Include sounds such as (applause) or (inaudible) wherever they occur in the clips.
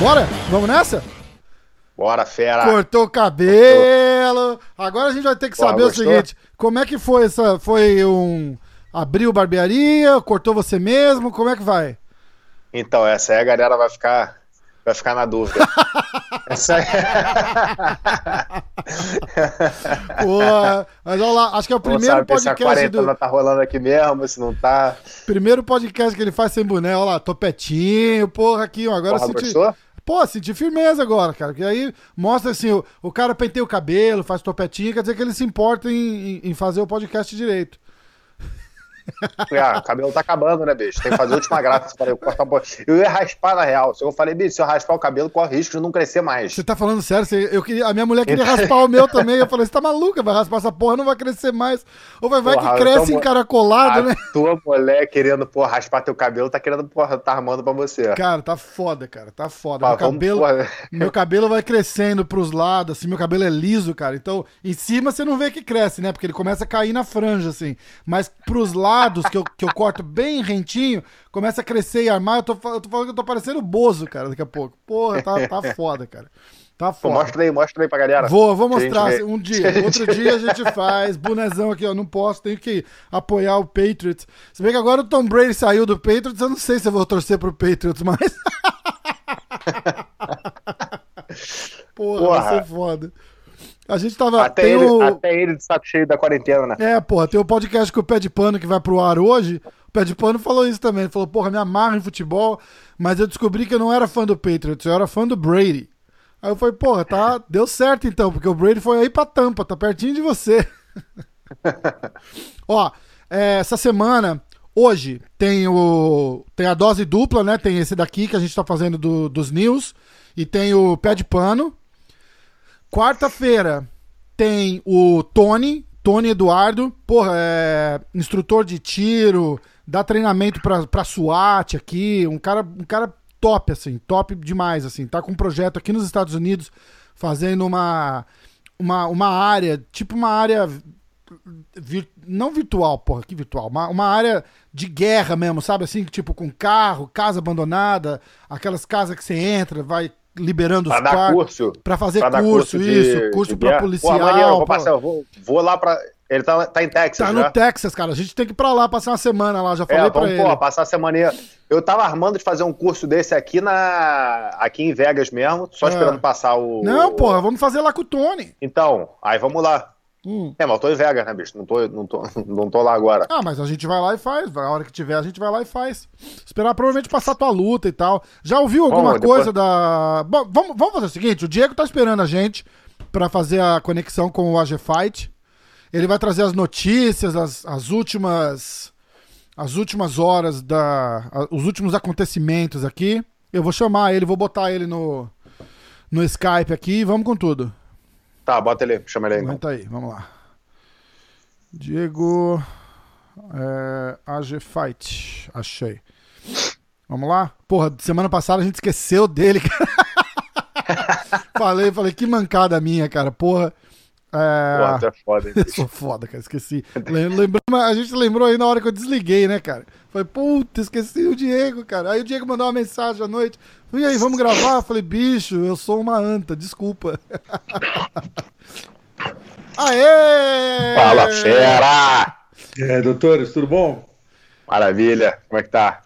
Bora? Vamos nessa? Bora, fera. Cortou o cabelo. Agora a gente vai ter que saber gostou? o seguinte: como é que foi essa. Foi um. Abriu barbearia? Cortou você mesmo? Como é que vai? Então, essa aí a galera vai ficar, vai ficar na dúvida. (laughs) essa aí... Pô, mas olha lá, acho que é o primeiro sabe se a podcast quarentena do. tá rolando aqui mesmo, se não tá. Primeiro podcast que ele faz sem boné. Olha lá, topetinho, porra, aqui, ó. Agora Porra, senti. gostou? Pô, senti firmeza agora, cara. Que aí mostra assim: o, o cara penteia o cabelo, faz topetinho, quer dizer que ele se importa em- em fazer o podcast direito. Ah, o cabelo tá acabando, né, bicho? Tem que fazer a última graça. Falei, eu, cortar um eu ia raspar na real. Eu falei, bicho, se eu raspar o cabelo, corre risco de não crescer mais. Você tá falando sério? Você- eu queria, a minha mulher queria raspar o meu também. Eu falei, você tá maluca? Vai raspar essa porra, não vai crescer mais. Ou vai, vai Porra, que cresce então, encaracolado, a né? tua mulher querendo, porra, raspar teu cabelo, tá querendo, porra, tá armando pra você. Cara, tá foda, cara. Tá foda. Pá, meu, cabelo, porra. meu cabelo vai crescendo pros lados, assim, meu cabelo é liso, cara. Então, em cima você não vê que cresce, né? Porque ele começa a cair na franja, assim. Mas pros lados, que eu, que eu corto bem rentinho, começa a crescer e armar. Eu tô, eu tô falando que eu tô parecendo o Bozo, cara, daqui a pouco. Porra, tá, tá (laughs) foda, cara. Tá foda. mostra aí, mostra aí pra galera. Vou, vou gente mostrar vê. um dia. (laughs) Outro dia a gente faz. Bonezão aqui, ó. Não posso, tenho que apoiar o Patriots. Se bem que agora o Tom Brady saiu do Patriots, eu não sei se eu vou torcer pro Patriots mais. Porra, (laughs) Porra. vai ser foda. A gente tava. Até ele, o- até ele de saco cheio da quarentena, né? É, porra, tem o podcast com o Pé de Pano que vai pro ar hoje. O Pé de Pano falou isso também. Ele falou, porra, me amarro em futebol, mas eu descobri que eu não era fã do Patriots, eu era fã do Brady. Aí eu falei, porra, tá, deu certo então, porque o Brady foi aí pra tampa, tá pertinho de você. (laughs) Ó, é, essa semana, hoje, tem o. Tem a dose dupla, né? Tem esse daqui que a gente tá fazendo do- dos news. E tem o pé de pano. Quarta-feira tem o Tony, Tony Eduardo, porra, é instrutor de tiro, dá treinamento pra, pra SWAT aqui, um cara, um cara top, assim, top demais, assim, tá com um projeto aqui nos Estados Unidos, fazendo uma, uma, uma área, tipo uma área, vir- não virtual, porra, que virtual, uma, uma área de guerra mesmo, sabe, assim, tipo com carro, casa abandonada, aquelas casas que você entra, vai liberando os Pra dar quartos. curso. Pra fazer Pra dar curso, de- isso, curso de pra guerra. policial. Pô, eu vou pra- passar, vou, vou lá pra. Ele tá, tá em Texas, Tá no Texas, cara. A gente tem que ir pra lá passar uma semana lá, já falei É, pra vamos, ele. pô, passar a semana. Eu tava armando de fazer um curso desse aqui na aqui em Vegas mesmo, só É. esperando passar o. Não, porra, vamos fazer lá com o Tony. Então, aí vamos lá. Hum. É, mas eu tô em Vegas, né, bicho? Não tô, não tô, (laughs) não tô lá agora. Ah, mas a gente vai lá e faz. A hora que tiver, a gente vai lá e faz. Esperar provavelmente passar tua luta e tal. Já ouviu alguma Vamos, depois- coisa da. Bom, vamos, vamos fazer o seguinte: o Diego tá esperando a gente pra fazer a conexão com o AG Fight. Ele vai trazer as notícias, as, as últimas. As últimas horas da. a- os últimos acontecimentos aqui. Eu vou chamar ele, vou botar ele no. No Skype aqui e vamos com tudo. Tá, bota ele, chama ele aí. Então. Aguenta aí, vamos lá. Diego. É, AG Fight. Achei. Vamos lá? Porra, semana passada a gente esqueceu dele, cara. (laughs) falei, falei, que mancada minha, cara. Porra. É... Pô, é foda, hein, (laughs) sou foda, cara, esqueci. Lem- Lembrou, a gente lembrou aí na hora que eu desliguei, né, cara? Falei, puta, esqueci o Diego, cara. Aí o Diego mandou uma mensagem à noite. E aí, vamos gravar? Eu falei, bicho, eu sou uma anta, desculpa. (laughs) Aê! Fala, fera! E aí, doutores, tudo bom? Maravilha, como é que tá?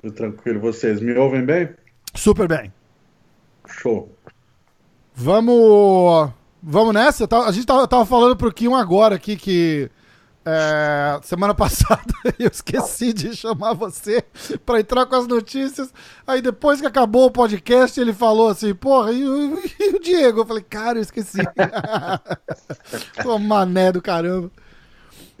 Tudo tranquilo, vocês me ouvem bem? Super bem. Show. Vamos. Vamos nessa? A gente tava, tava falando pro Kim agora aqui que. É, semana (laughs) passada eu esqueci de chamar você pra entrar com as notícias. Aí depois que acabou o podcast, ele falou assim: Porra, e o, e o Diego? Eu falei: Cara, eu esqueci. (laughs) Pô, mané do caramba.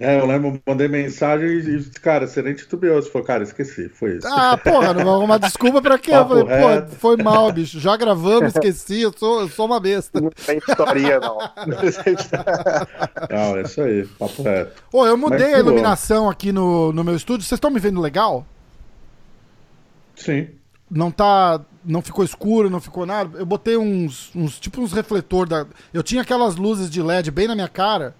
É, eu lembro, mandei mensagem e, e, cara, você nem titubeou. Você falou, cara, esqueci, foi isso. Ah, porra, não arrumar desculpa pra quê? Eu falei: Pô, foi mal, bicho. Já gravamos, esqueci. Eu sou, eu sou uma besta. Não tem historinha, não. Não, é isso aí, papo reto. Ô, eu mudei Mas a bom. iluminação aqui no, no meu estúdio. Vocês estão me vendo legal? Sim. não tá. Não ficou escuro, não ficou nada. Eu botei uns. uns tipo uns refletor da. Eu tinha aquelas luzes de LED bem na minha cara.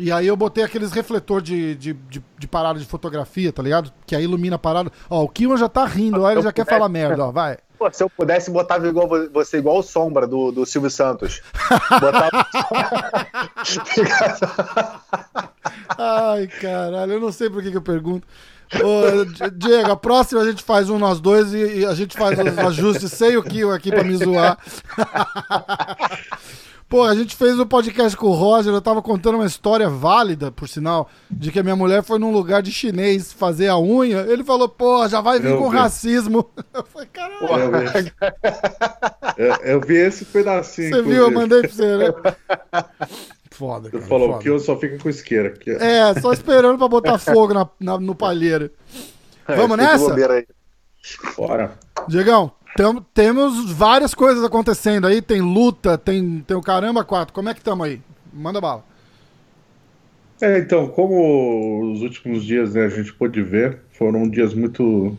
E aí eu botei aqueles refletor de, de, de, de parada de fotografia, tá ligado? Que aí ilumina a parada. Ó, o Kiwan já tá rindo, ó, ele já quer falar merda, ó, vai. Pô, se eu pudesse botar igual você igual o Sombra do, do Silvio Santos. Botar... (laughs) Ai, caralho, eu não sei por que, que eu pergunto. Ô, Diego, a próxima a gente faz um nós dois e, e a gente faz os ajustes sem o Kiwan aqui pra me zoar. (laughs) Pô, a gente fez o um podcast com o Roger, eu tava contando uma história válida, por sinal, de que a minha mulher foi num lugar de chinês fazer a unha. Ele falou, pô, já vai vir eu com vi. racismo. (laughs) Eu falei, caralho. Eu, eu, eu, vi esse pedacinho. Você viu? Eu mandei pra você, né? (laughs) Foda, cara. falou foda. que eu só fico com isqueira. Aqui. É, só esperando pra botar (laughs) fogo na, na no palheiro. É, Vamos nessa? Bora. Diegão, tem, temos várias coisas acontecendo aí. Tem luta, tem, tem o caramba quatro. Como é que estamos aí? Manda bala. É, então, como os últimos dias né, a gente pôde ver, foram dias muito.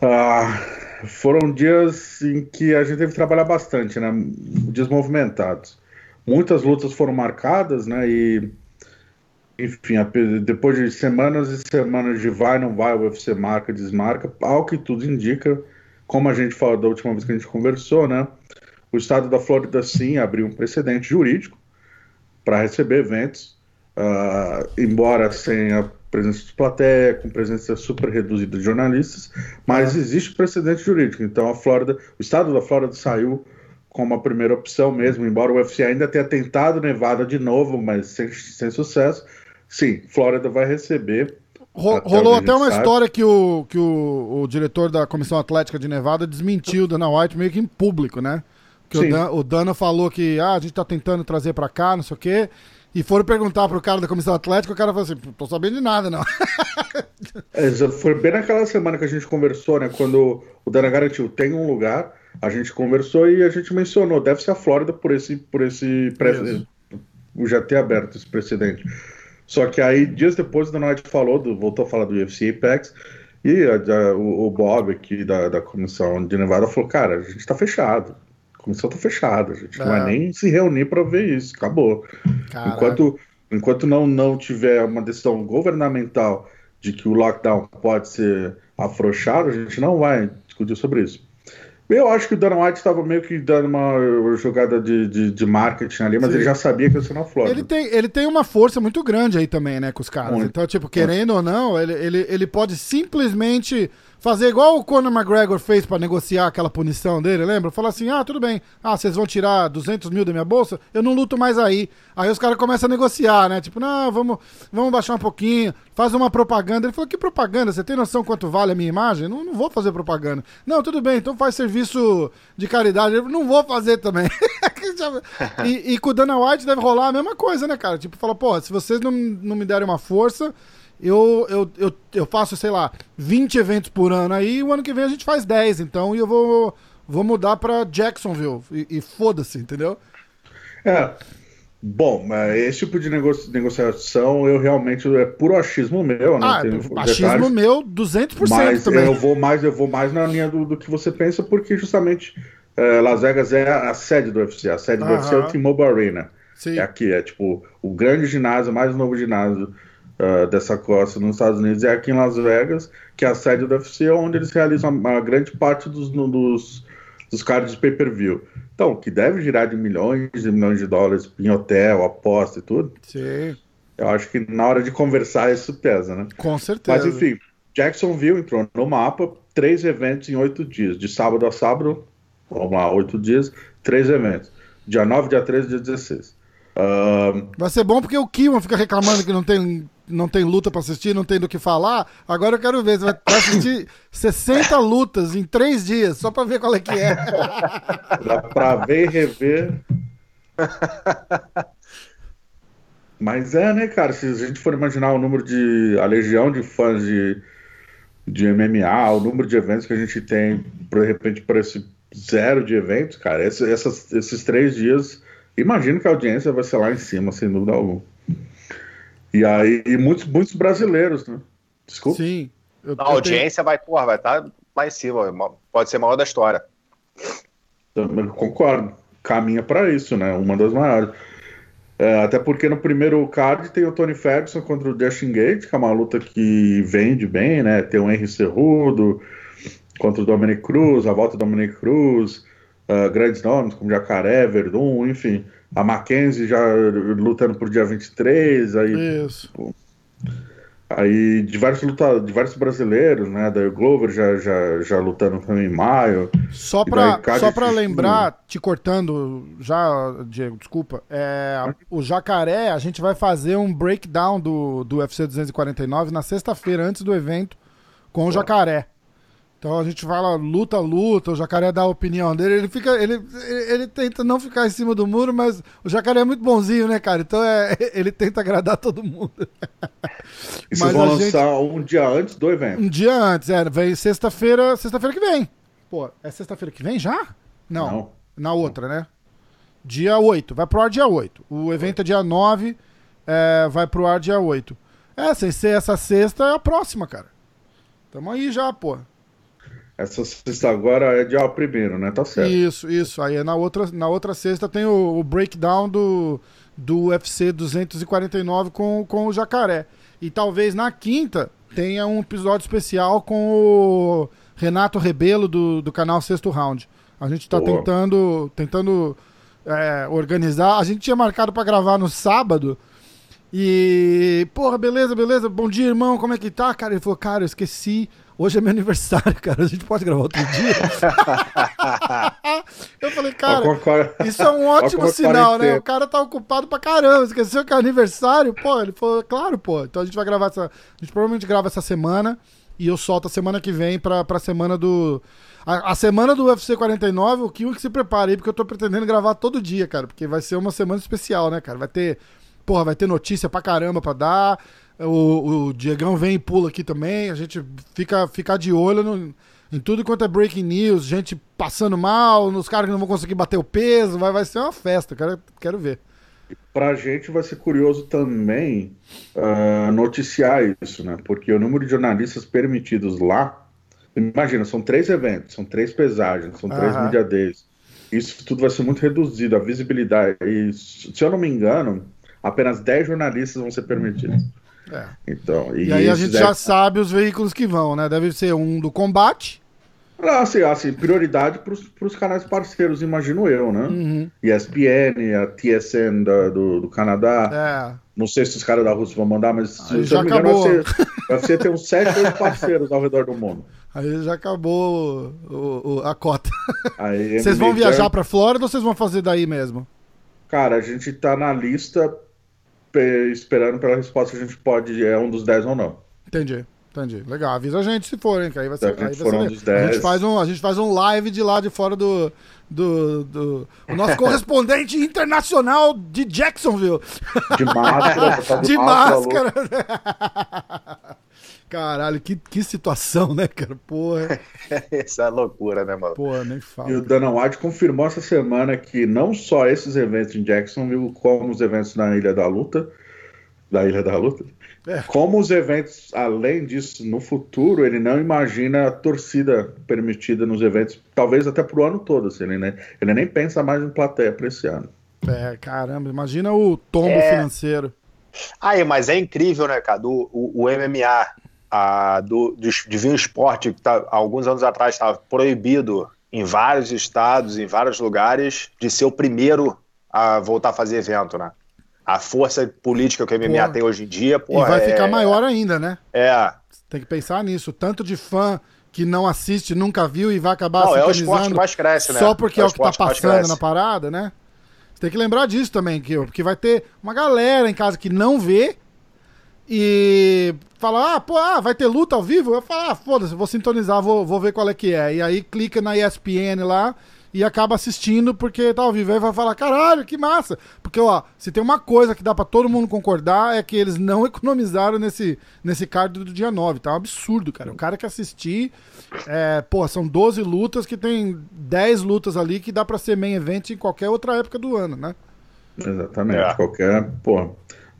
Ah, foram dias em que a gente teve que trabalhar bastante, né? Dias movimentados. Muitas lutas foram marcadas, né? E enfim, depois de semanas e semanas de vai, não vai, o UFC marca, desmarca, ao que tudo indica, como a gente falou da última vez que a gente conversou, né? O estado da Flórida sim abriu um precedente jurídico para receber eventos, uh, embora sem a presença de plateia, com presença super reduzida de jornalistas, mas é. existe precedente jurídico. Então a Flórida, o estado da Flórida saiu como a primeira opção mesmo, embora o UFC ainda tenha tentado Nevada de novo, mas sem, sem sucesso. Sim, Flórida vai receber rolou até uma sabe. história que, o, que o, o, diretor da Comissão Atlética de Nevada desmentiu Dana White meio que em público, né? Que o, Dan, o Dana falou que ah, a gente tá tentando trazer para cá, não sei o quê. E foram perguntar pro cara da Comissão Atlética, o cara falou assim, tô sabendo de nada, não. (laughs) É, foi bem naquela semana que a gente conversou, né? Quando o Dana garantiu, tem um lugar, a gente conversou e a gente mencionou, deve ser a Flórida por esse, por esse pre... já ter aberto esse precedente. Só que aí, dias depois, o Donald falou, do, voltou a falar do UFC Apex, e a, a, o, o, Bob aqui da, da comissão de Nevada falou, cara, a gente tá fechado. A comissão tá fechada, a gente é. não vai nem se reunir para ver isso, acabou. Enquanto, enquanto não, não tiver uma decisão governamental de que o lockdown pode ser afrouxado, a gente não vai discutir sobre isso. Eu acho que o Dana White estava meio que dando uma jogada de, de, de marketing ali, mas Sim. ele já sabia que ia ser na Flórida. Ele tem, ele tem uma força muito grande aí também, né, com os caras. Muito. Então, tipo, querendo muito. ou não, ele, ele, ele pode simplesmente fazer igual o Conor McGregor fez para negociar aquela punição dele, lembra? Falar assim: ah, tudo bem, ah, vocês vão tirar 200 mil da minha bolsa, eu não luto mais aí. Aí os caras começam a negociar, né? Tipo, não, vamos, vamos baixar um pouquinho, faz uma propaganda. Ele falou: que propaganda? Você tem noção quanto vale a minha imagem? Não, não vou fazer propaganda. Não, tudo bem, então faz serviço de caridade. Eu não vou fazer também. (laughs) e, e com o Dana White deve rolar a mesma coisa, né, cara? Tipo, fala, pô, se vocês não, não me derem uma força eu, eu, eu, eu faço, sei lá, 20 eventos por ano aí, e o ano que vem a gente faz 10, então, e eu vou, vou mudar pra Jacksonville, e, e foda-se, entendeu? É, bom, esse tipo de negoci negociação eu realmente, é puro achismo meu, né? Ah, achismo detalhes, meu 200% mas também. Eu vou mais, eu vou mais na linha do, do que você pensa, porque justamente é, Las Vegas é a, a, sede do UFC, a sede do UFC é o T-Mobile Arena. Sim. É aqui, é tipo o grande ginásio, mais novo ginásio uh, dessa costa nos Estados Unidos é aqui em Las Vegas, que é a sede do UFC, onde eles realizam a, a grande parte dos, dos, dos cards de pay-per-view. Então, que deve girar de milhões e milhões de dólares em hotel, aposta e tudo. Sim. Eu acho que na hora de conversar isso pesa, né? Com certeza. Mas enfim, Jacksonville entrou no mapa, três eventos em oito dias, de sábado a sábado, vamos lá, oito dias, três eventos. Dia 9, dia 13 dia 16. Uh... Vai ser bom porque o Kiwan fica reclamando que não tem não tem luta para assistir, não tem do que falar. Agora eu quero ver, você vai assistir 60 lutas em 3 dias, só para ver qual é que é. (laughs) Dá pra ver e rever. Mas é, né, cara? Se a gente for imaginar o número de. a legião de fãs de, de MMA, o número de eventos que a gente tem, de repente, para esse zero de eventos, cara, esse, essas, esses três dias, imagino que a audiência vai ser lá em cima, sem dúvida alguma. E aí, muitos, muitos brasileiros, né? Desculpa. Sim. Eu, a audiência tenho... vai, porra, vai estar tá lá em cima. Pode ser a maior da história. Também concordo. Caminha para isso, né? Uma das maiores. É, até porque no primeiro card tem o Tony Ferguson contra o Justin Gate, que é uma luta que vende bem, né? Tem o Henry Cerrudo contra o Dominic Cruz, a volta do Dominic Cruz, uh, grandes nomes como Jacaré, Verdun, enfim. A Mackenzie já lutando por dia 23, aí. Isso. Pô, Aí diversos lutadores, diversos brasileiros, né? Da Glover já, já, já lutando também em maio. Só pra, só pra lembrar, te cortando já, Diego, desculpa. É, o Jacaré, a gente vai fazer um breakdown do, do UFC 249 na sexta-feira, antes do evento, com o Jacaré. Então a gente fala luta, luta, o jacaré dá a opinião dele, ele fica. Ele, ele tenta não ficar em cima do muro, mas o jacaré é muito bonzinho, né, cara? Então é, (laughs) ele tenta agradar todo mundo. E vocês vão lançar gente, um dia antes do evento? Um dia antes, é. Vem sexta-feira. Sexta-feira que vem. Pô, é sexta-feira que vem já? Não. não. Na outra, né? Dia 8. Vai pro ar dia 8. O evento é dia 9, é, vai pro ar dia 8. É, sem ser essa sexta, é a próxima, cara. Tamo aí já, pô. Essa sexta agora é dia primeiro, né? Tá certo. Isso, isso. Aí na outra, na outra sexta tem o, o breakdown do, do UFC 249 com, com o Jacaré. E talvez na quinta tenha um episódio especial com o Renato Rebelo do, do canal Sexto Round. A gente tá Boa. tentando, tentando é, organizar. A gente tinha marcado para gravar no sábado. E, porra, beleza, beleza. Bom dia, irmão. Como é que tá? Cara, ele falou, cara, eu esqueci Hoje é meu aniversário, (laughs) cara. A gente pode gravar outro dia? (laughs) eu falei, cara, isso é um ótimo sinal, né? O cara tá ocupado pra caramba. Esqueceu que é aniversário? Pô, ele falou, claro, pô. Então a gente vai gravar essa. A gente provavelmente grava essa semana. E eu solto a semana que vem pra, pra semana do. A, a semana do UFC 49, o que que se prepare aí, porque eu tô pretendendo gravar todo dia, cara. Porque vai ser uma semana especial, né, cara? Vai ter. Porra, vai ter notícia pra caramba pra dar. O, o Diegão vem e pula aqui também. A gente fica, fica de olho no, em tudo quanto é breaking news, gente passando mal, nos caras que não vão conseguir bater o peso. Vai, vai ser uma festa, quero, quero ver. Pra gente vai ser curioso também uh, noticiar isso, né? Porque o número de jornalistas permitidos lá, imagina, são três eventos, são três pesagens, são três media days. Isso tudo vai ser muito reduzido, a visibilidade. E, se eu não me engano, apenas 10 jornalistas vão ser permitidos. É. Então, e, e aí a gente deve... já sabe os veículos que vão, né? Deve ser um do combate. Ah, assim, assim prioridade para os canais parceiros, imagino eu, né? Uhum. ESPN, a TSN da, do, do Canadá. É. Não sei se os caras da Rússia vão mandar, mas se, se eu não me engano, vai ser, vai ser ter uns sete oito parceiros ao redor do mundo. Aí já acabou o, o, a cota. Aí, vocês vão viajar para Flórida ou vocês vão fazer daí mesmo? Cara, a gente tá na lista esperando pela resposta a gente pode, é um dos 10 ou não. Entendi. Entendi. Legal. Avisa a gente se for, que aí vai ser. Aí vai ser um dos 10. A gente, faz um, a gente faz um live de lá de fora do. Do, do o nosso (laughs) correspondente internacional de Jacksonville. De máscara. (laughs) Tá de, de máscara. (laughs) Caralho, que, que situação, né, cara? Porra. (laughs) Essa é loucura, né, mano? Porra, nem fala. E o Dana White confirmou essa semana que não só esses eventos em Jacksonville, como os eventos na Ilha da Luta, da Ilha da Luta, é. como os eventos, além disso, no futuro, ele não imagina a torcida permitida nos eventos, talvez até pro ano todo, assim, ele, né? ele nem pensa mais em plateia pra esse ano. É, caramba, imagina o tombo é... financeiro. Aí, mas é incrível, né, cara? O, o, o MMA a, do, do, de vinho esporte, que tá, alguns anos atrás estava proibido em vários estados, em vários lugares, de ser o primeiro a voltar a fazer evento, né? A força política que o MMA tem hoje em dia, pô, E vai é... ficar maior ainda, né? É. Tem que pensar nisso. Tanto de fã que não assiste, nunca viu e vai acabar não, é o esporte que mais cresce, né? Só porque é, é o que tá passando na parada, né? Você tem que lembrar disso também, que, porque vai ter uma galera em casa que não vê e fala, ah, pô, ah, vai ter luta ao vivo? Eu falo, ah, foda-se, vou sintonizar, vou, vou ver qual é que é. E aí clica na ESPN lá e acaba assistindo porque tá ao vivo. Aí vai falar, caralho, que massa. Porque, ó, se tem uma coisa que dá para todo mundo concordar é que eles não (laughs) economizaram nesse, nesse card do dia 9. Tá um absurdo, cara. O cara que assistir, é, pô, são 12 lutas que tem 10 lutas ali que dá para ser main event em qualquer outra época do ano, né? Exatamente, é. qualquer, pô, do,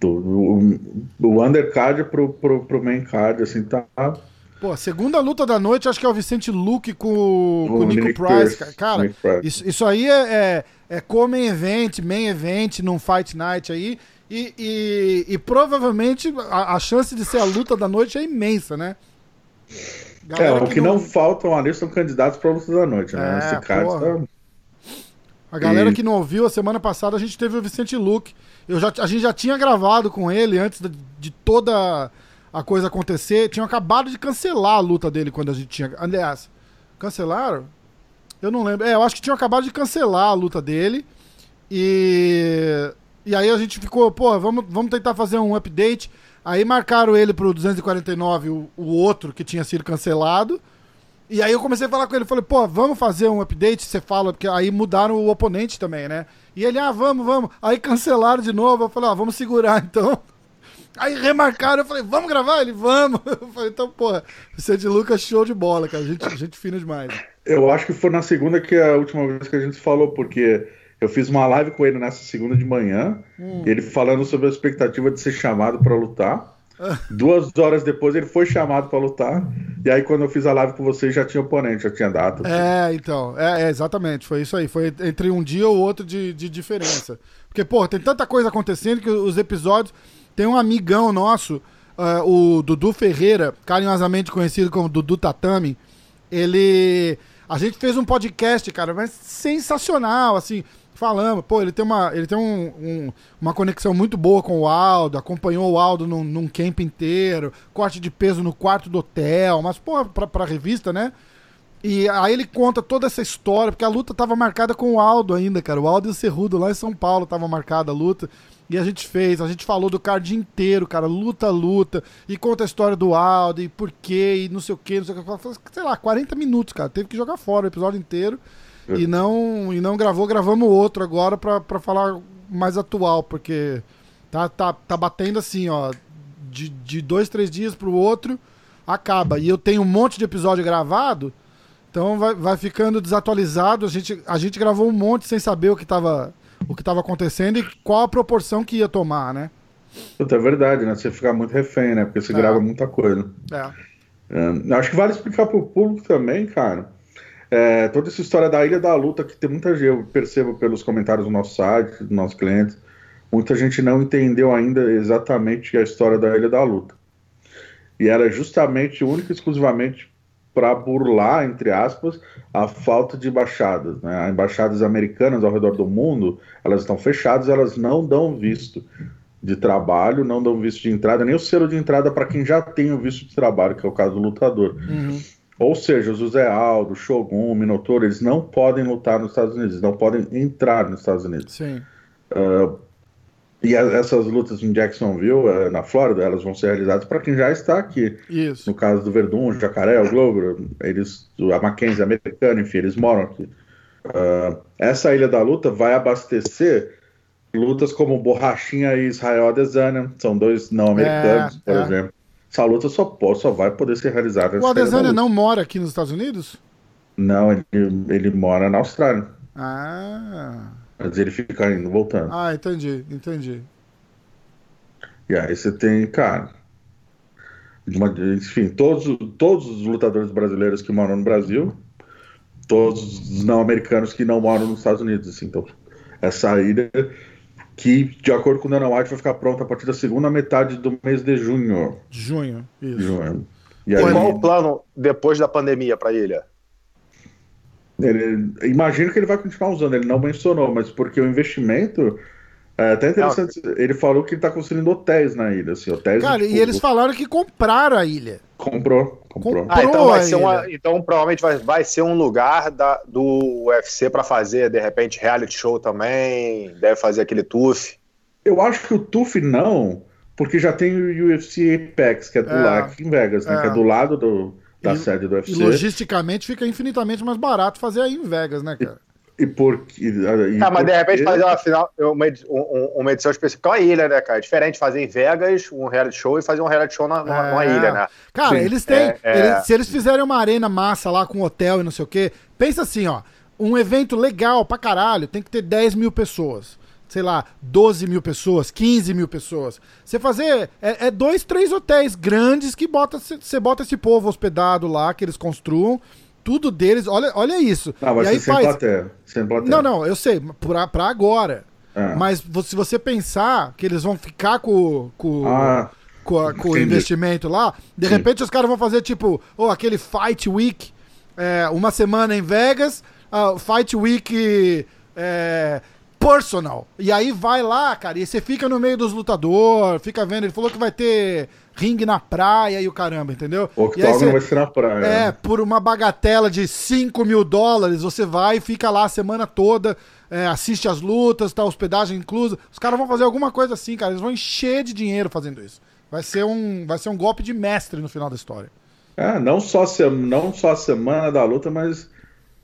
o, o undercard pro, pro, pro main card, assim, tá. Pô, segunda luta da noite, acho que é o Vicente Luke com, com o Nico Nick Price. Price. Cara, Nick Price. isso, isso aí é, é, é como event, main event num Fight Night aí. E, e, e provavelmente a, a chance de ser a luta da noite é imensa, né? É, Galera o que não faltam ali são candidatos para a luta da noite, né? É, Esse cara tá... A galera E- que não ouviu, a semana passada a gente teve o Vicente Luke. Eu já, a gente já tinha gravado com ele antes de, de toda a coisa acontecer. Tinham acabado de cancelar a luta dele quando a gente tinha. Aliás, cancelaram? Eu não lembro. É, eu acho que tinham acabado de cancelar a luta dele. E. E aí a gente ficou, pô, vamos, vamos tentar fazer um update. Aí marcaram ele pro 249, o, o outro que tinha sido cancelado. E aí eu comecei a falar com ele, falei, pô, vamos fazer um update, você fala, porque aí mudaram o oponente também, né? E ele, ah, vamos, vamos. Aí cancelaram de novo, eu falei, ah, vamos segurar (laughs) então. Aí remarcaram, eu falei, vamos gravar? Ele, vamos. (laughs) Eu falei, então, porra, Vicente Lucas, show de bola, cara, gente, gente fina demais. Eu acho que foi na segunda que é a última vez que a gente falou, porque eu fiz uma live com ele nessa segunda de manhã, Hum. ele falando sobre a expectativa de ser chamado para lutar. Duas horas depois ele foi chamado para lutar, e aí quando eu fiz a live com vocês já tinha oponente, já tinha data. É, então, é, é, exatamente, foi isso aí. Foi entre um dia ou outro de, de diferença. Porque, pô, tem tanta coisa acontecendo que os episódios. Tem um amigão nosso, ah, o Dudu Ferreira, carinhosamente conhecido como Dudu Tatami. Ele. A gente fez um podcast, cara, mas sensacional, assim. Falamos, pô, ele tem uma, ele tem um- um- uma conexão muito boa com o Aldo, acompanhou o Aldo num, num camp inteiro, corte de peso no quarto do hotel, mas, pô, pra, pra revista, né? E aí ele conta toda essa história, porque a luta tava marcada com o Aldo ainda, cara. O Aldo e o Cerrudo lá em São Paulo tava marcada a luta. E a gente fez, a gente falou do card inteiro, cara, luta, luta, e conta a história do Aldo, e por quê, e não sei o quê, não sei o que. Sei lá, 40 minutos, cara. Teve que jogar fora o episódio inteiro. E não, e não gravou, gravamos outro agora pra, pra falar mais atual, porque tá, tá, tá batendo assim, ó, de, de dois, três dias pro outro, acaba. E eu tenho um monte de episódio gravado, então vai, vai ficando desatualizado. A gente, a gente gravou um monte sem saber o que tava, o que tava acontecendo e qual a proporção que ia tomar, né? Puta, é verdade, né? Você fica muito refém, né? Porque você É. grava muita coisa. É. É, acho que vale explicar pro público também, cara. É, toda essa história da Ilha da Luta, que tem muita gente, eu percebo pelos comentários do nosso site, dos nossos clientes, muita gente não entendeu ainda exatamente a história da Ilha da Luta. E era justamente, única e exclusivamente, para burlar, entre aspas, a falta de embaixadas. Né? As embaixadas americanas ao redor do mundo, elas estão fechadas, elas não dão visto de trabalho, não dão visto de entrada, nem o selo de entrada para quem já tem o visto de trabalho, que é o caso do lutador. Uhum. Ou seja, o José Aldo, o Shogun, Minotauro, eles não podem lutar nos Estados Unidos, eles não podem entrar nos Estados Unidos. Sim. E a- essas lutas em Jacksonville, eh, na Flórida, elas vão ser realizadas para quem já está aqui. Isso. No caso do Verdun, o Jacaré, o Glover, eles, a Mackenzie americana, enfim, eles moram aqui. Ah, essa Ilha da Luta vai abastecer lutas como Borrachinha e Israel Adesanya, são dois não americanos, por é. exemplo. Essa luta só, po- só vai poder ser realizada O Adesanya não mora aqui nos Estados Unidos? Não, ele, ele mora na Austrália. Ah. Mas ele fica indo, voltando. Ah, entendi, entendi. E aí você tem, cara. uma- enfim, todos, todos os lutadores brasileiros que moram no Brasil, todos os não americanos que não moram nos Estados Unidos. Assim, então, essa ilha que, de acordo com o Dana White, vai ficar pronta a partir da segunda metade do mês de junho. Junho, De isso. junho. E aí, Qual o plano depois da pandemia para a ilha? ele, imagino que ele vai continuar usando, ele não mencionou, mas porque o investimento. É até interessante. Ele falou que ele está construindo hotéis na ilha, assim, hotéis. Cara, e eles falaram que compraram a ilha. Comprou, comprou. Com- Ah, então vai ser uma, então provavelmente vai, vai ser um lugar da, do UFC para fazer de repente reality show também, deve fazer aquele TUF. Eu acho que o TUF não, porque já tem o UFC Apex, que é do É. lado aqui em Vegas, né? É. Que é do lado do, da E- sede do E UFC. logisticamente fica infinitamente mais barato fazer aí em Vegas, né, cara? E porque. e Ah, mas de repente fazer uma, final, uma, um- um- uma edição específica com a ilha, né, cara? É diferente fazer em Vegas um reality show e fazer um reality show na, numa, numa É. ilha, né? Cara, Sim, eles têm. é, é. eles- se eles fizerem uma arena massa lá com hotel e não sei o quê, pensa assim, ó. Um evento legal pra caralho tem que ter 10 mil pessoas. sei lá, 12 mil pessoas, 15 mil pessoas. Você fazer. É, é dois, três hotéis grandes que bota, você bota esse povo hospedado lá, que eles construam. Tudo deles, olha, olha isso. Não, vai e aí ser sem faz. plateia. Sem plateia. Não, não, eu sei, pra, pra agora. É. Mas se você pensar que eles vão ficar com, com, Ah, com, a- com o investimento lá, de Sim. repente os caras vão fazer tipo, oh, aquele Fight Week, é, uma semana em Vegas, ah, Fight Week é, personal. E aí vai lá, cara, e você fica no meio dos lutadores, fica vendo. Ele falou que vai ter ringue na praia e o caramba, entendeu? o octógono você- vai ser na praia. é, por uma bagatela de 5 mil dólares, você vai e fica lá a semana toda, é, assiste as lutas, tá hospedagem inclusa. Os caras vão fazer alguma coisa assim, cara. Eles vão encher de dinheiro fazendo isso. Vai ser um, vai ser um golpe de mestre no final da história. É, não só, se- não só a semana da luta, mas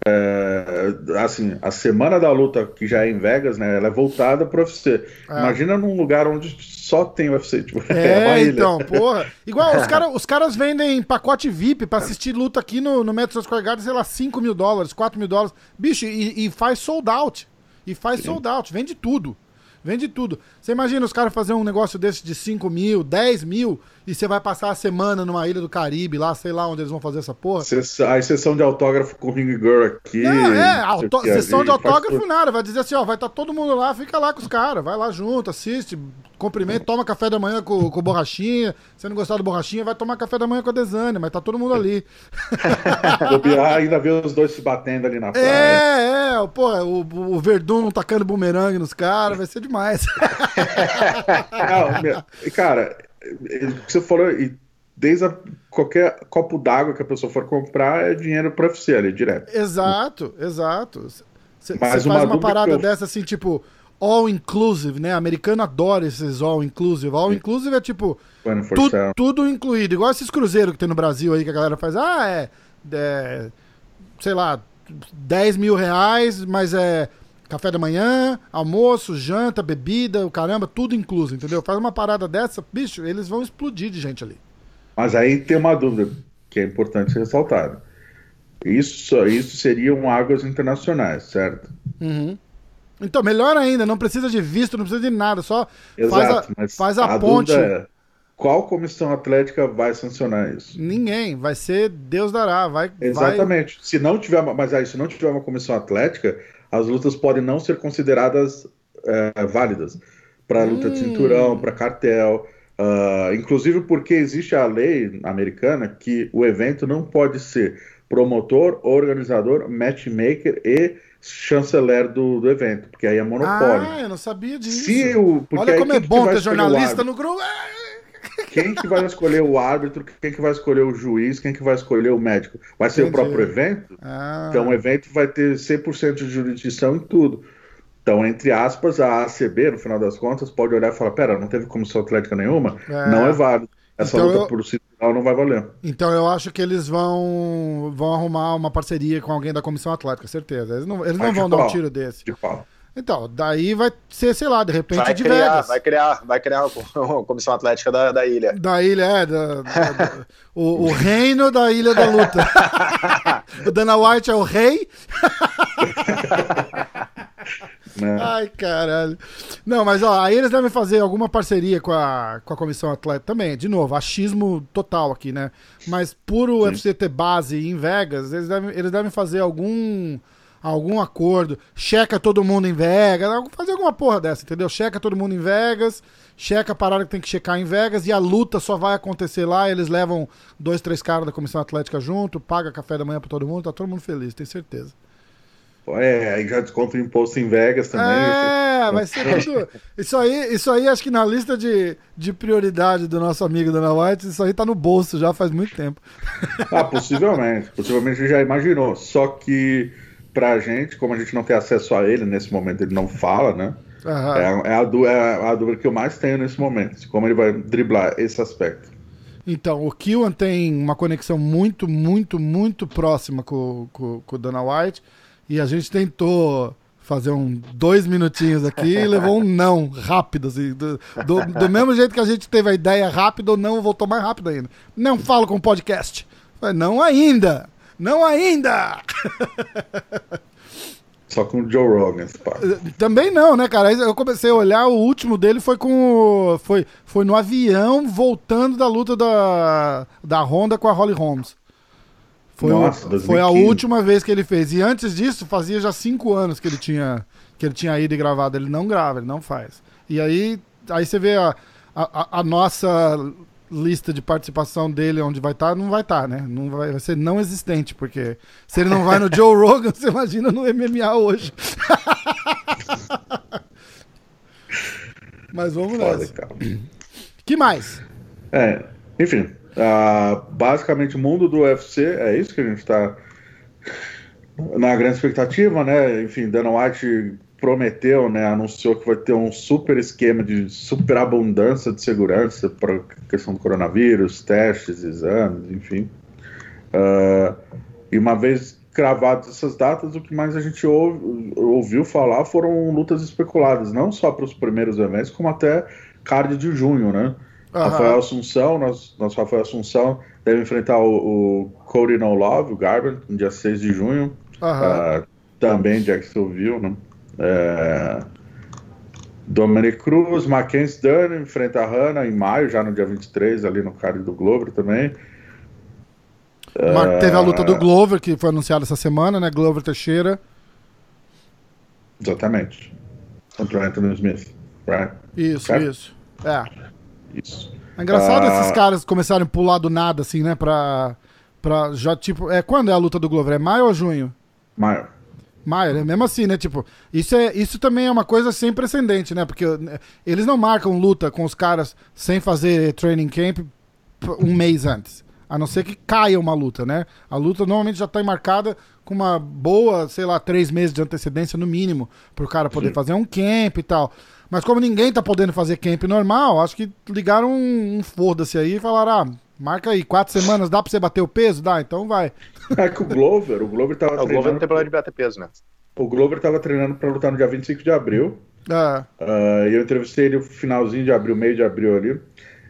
é, assim, a semana da luta que já é em Vegas, né? Ela é voltada para UFC. Imagina num lugar onde só tem UFC, tipo, (laughs) É, ilha. então, porra. Igual os, (laughs) cara, os caras vendem pacote VIP pra assistir luta aqui no, no Madison Square Garden, sei lá, 5 mil dólares, 4 mil dólares. Bicho, e, e faz sold out. E faz sold out, vende tudo. Vende tudo. Você imagina os caras fazer um negócio desse de 5 mil, 10 mil, e você vai passar a semana numa ilha do Caribe, lá, sei lá onde eles vão fazer essa porra. A sessão de autógrafo com o Ring Girl aqui. Não, é, auto- sessão de faz autógrafo tudo. nada. Vai dizer assim, ó, vai estar todo mundo lá, fica lá com os caras, vai lá junto, assiste, cumprimenta, toma café da manhã com, com borrachinha. Se não gostar do borrachinha, vai tomar café da manhã com a Desane, mas tá todo mundo ali. (laughs) Bobear, ainda ver os dois se batendo ali na praia. É, é, pô, o, o Verdun tacando bumerangue nos caras, vai ser demais. (laughs) Não, cara, é, você falou, e desde a- qualquer copo d'água que a pessoa for comprar é dinheiro para UFC ali, direto. exato, exato. Você faz uma uma parada eu- dessa assim, tipo, all inclusive, né? Americano adora esses all inclusive. All inclusive é tipo. Tu- tudo incluído. Igual esses cruzeiros que tem no Brasil aí, que a galera faz, ah, é, é, sei lá, 10 mil reais, mas é café da manhã, almoço, janta, bebida, o caramba, tudo incluso, entendeu? Faz uma parada dessa, bicho, eles vão explodir de gente ali. Mas aí tem uma dúvida que é importante ser ressaltada. Isso, isso seriam águas internacionais, certo? Uhum. Então, melhor ainda, não precisa de visto, não precisa de nada, só faz Exato, a, mas faz a, a ponte. é, qual comissão atlética vai sancionar isso? Ninguém, vai ser Deus dará, vai. vai... Exatamente. Se não tiver, mas aí se não tiver uma comissão atlética, as lutas podem não ser consideradas é, válidas para luta de Hum. cinturão, para cartel, ah, inclusive porque existe a lei americana que o evento não pode ser promotor, organizador, matchmaker e chanceler do, do evento, porque aí é monopólio. Ah, eu não sabia disso. Se o, Olha como é bom ter jornalista no grupo. Quem que vai escolher o árbitro, quem que vai escolher o juiz, quem que vai escolher o médico? Vai ser Entendi. o próprio evento? Ah, Então o evento vai ter 100% de jurisdição em tudo. Então, entre aspas, a ACB, no final das contas, pode olhar e falar: pera, não teve comissão atlética nenhuma? É. Não é válido. Essa Então luta eu- por cinturão não vai valer. Então eu acho que eles vão, vão arrumar uma parceria com alguém da comissão atlética, certeza. Eles não, eles não vão dar um qual? tiro desse. De pau. Então, daí vai ser, sei lá, de repente Vai de criar, Vegas. vai criar, vai criar a (laughs) comissão atlética da, da ilha. Da ilha, é, da, da- o, o reino da ilha da luta. (laughs) o Dana White é o rei. Né? Ai, caralho. Não, mas ó, aí eles devem fazer alguma parceria com a, com a comissão atleta também. De novo, achismo total aqui, né? Mas por o UFC ter base em Vegas, eles devem, eles devem fazer algum algum acordo. Checa todo mundo em Vegas, fazer alguma porra dessa, entendeu? Checa todo mundo em Vegas, checa a parada que tem que checar em Vegas e a luta só vai acontecer lá. Eles levam dois, três caras da comissão atlética junto, paga café da manhã pra todo mundo, tá todo mundo feliz, tenho certeza. É, aí já desconta o imposto em Vegas também. É, vai ser tudo. Isso aí, isso aí acho que na lista de, de prioridade do nosso amigo Dana White, isso aí tá no bolso já faz muito tempo. Ah, possivelmente. Possivelmente já imaginou. Só que pra gente, como a gente não tem acesso a ele nesse momento, ele não fala, né? Aham. É, é a, é a dúvida que eu mais tenho nesse momento. Como ele vai driblar esse aspecto. Então, o Killian tem uma conexão muito, muito, muito próxima com, com, com o Dana White. E a gente tentou fazer um dois minutinhos aqui e levou um não rápido. Assim, do, do, do mesmo jeito que a gente teve a ideia rápida, o não voltou mais rápido ainda. Não falo com o podcast. Falei, não ainda! Não ainda! (laughs) Só com o Joe Rogan, pá. Também não, né, cara? Eu comecei a olhar, o último dele foi com. o- Foi, foi no avião voltando da luta da, da Honda com a Holly Holmes. Foi, o- Nossa, foi a 2015. última vez que ele fez. E antes disso, fazia já cinco anos que ele tinha, que ele tinha ido e gravado. Ele não grava, ele não faz. E aí, aí você vê a, a, a nossa lista de participação dele, onde vai estar, não vai estar, né? Não vai, vai ser não existente, porque se ele não vai no Joe Rogan, (laughs) você imagina no MMA hoje. (laughs) Mas vamos Foda, nessa. cara. que mais? É, enfim, ah, basicamente o mundo do UFC é isso que a gente está na grande expectativa, né? Enfim, Dana White prometeu, né? Anunciou que vai ter um super esquema de superabundância de segurança para questão do coronavírus, testes, exames, enfim. Ah, e uma vez cravadas essas datas, o que mais a gente ouve- ouviu falar foram lutas especuladas, não só para os primeiros eventos, como até card de junho, né? Aham. Rafael Assunção, nosso, nosso Rafael Assunção deve enfrentar o, o Cody No Love, o Garbrandt, no dia 6 de junho. Aham. Ah, também Jacksonville, né? É, Dominic Cruz, Mackenzie Dunn enfrenta a Hannah em maio, já no dia 23, ali no card do Glover também. Mar- Teve a luta do Glover, que foi anunciada essa semana, né? Glover Teixeira. Exatamente. Contra o Anthony Smith. Right? Isso, Certo? isso. É. Isso. É engraçado Ah. esses caras começarem a pular do nada, assim, né? Pra, pra já, tipo... É, quando é a luta do Glover? É maio ou junho? Maio. Maio, né? Mesmo assim, né? Tipo, isso, é, isso também é uma coisa sem precedente, né? Porque né, eles não marcam luta com os caras sem fazer training camp um mês antes. A não ser que caia uma luta, né? A luta normalmente já tá marcada com uma boa, sei lá, três meses de antecedência no mínimo, pro cara poder fazer um camp e tal. Mas como ninguém tá podendo fazer camp normal, acho que ligaram um, um foda-se aí e falaram, ah, marca aí, quatro semanas, dá pra você bater o peso? Dá, então vai. É que o Glover, o Glover tava É, o Glover não treinando. tem problema de bater peso, né? O Glover tava treinando para lutar no dia 25 de abril. É, Ah, e eu entrevistei ele no finalzinho de abril, meio de abril ali.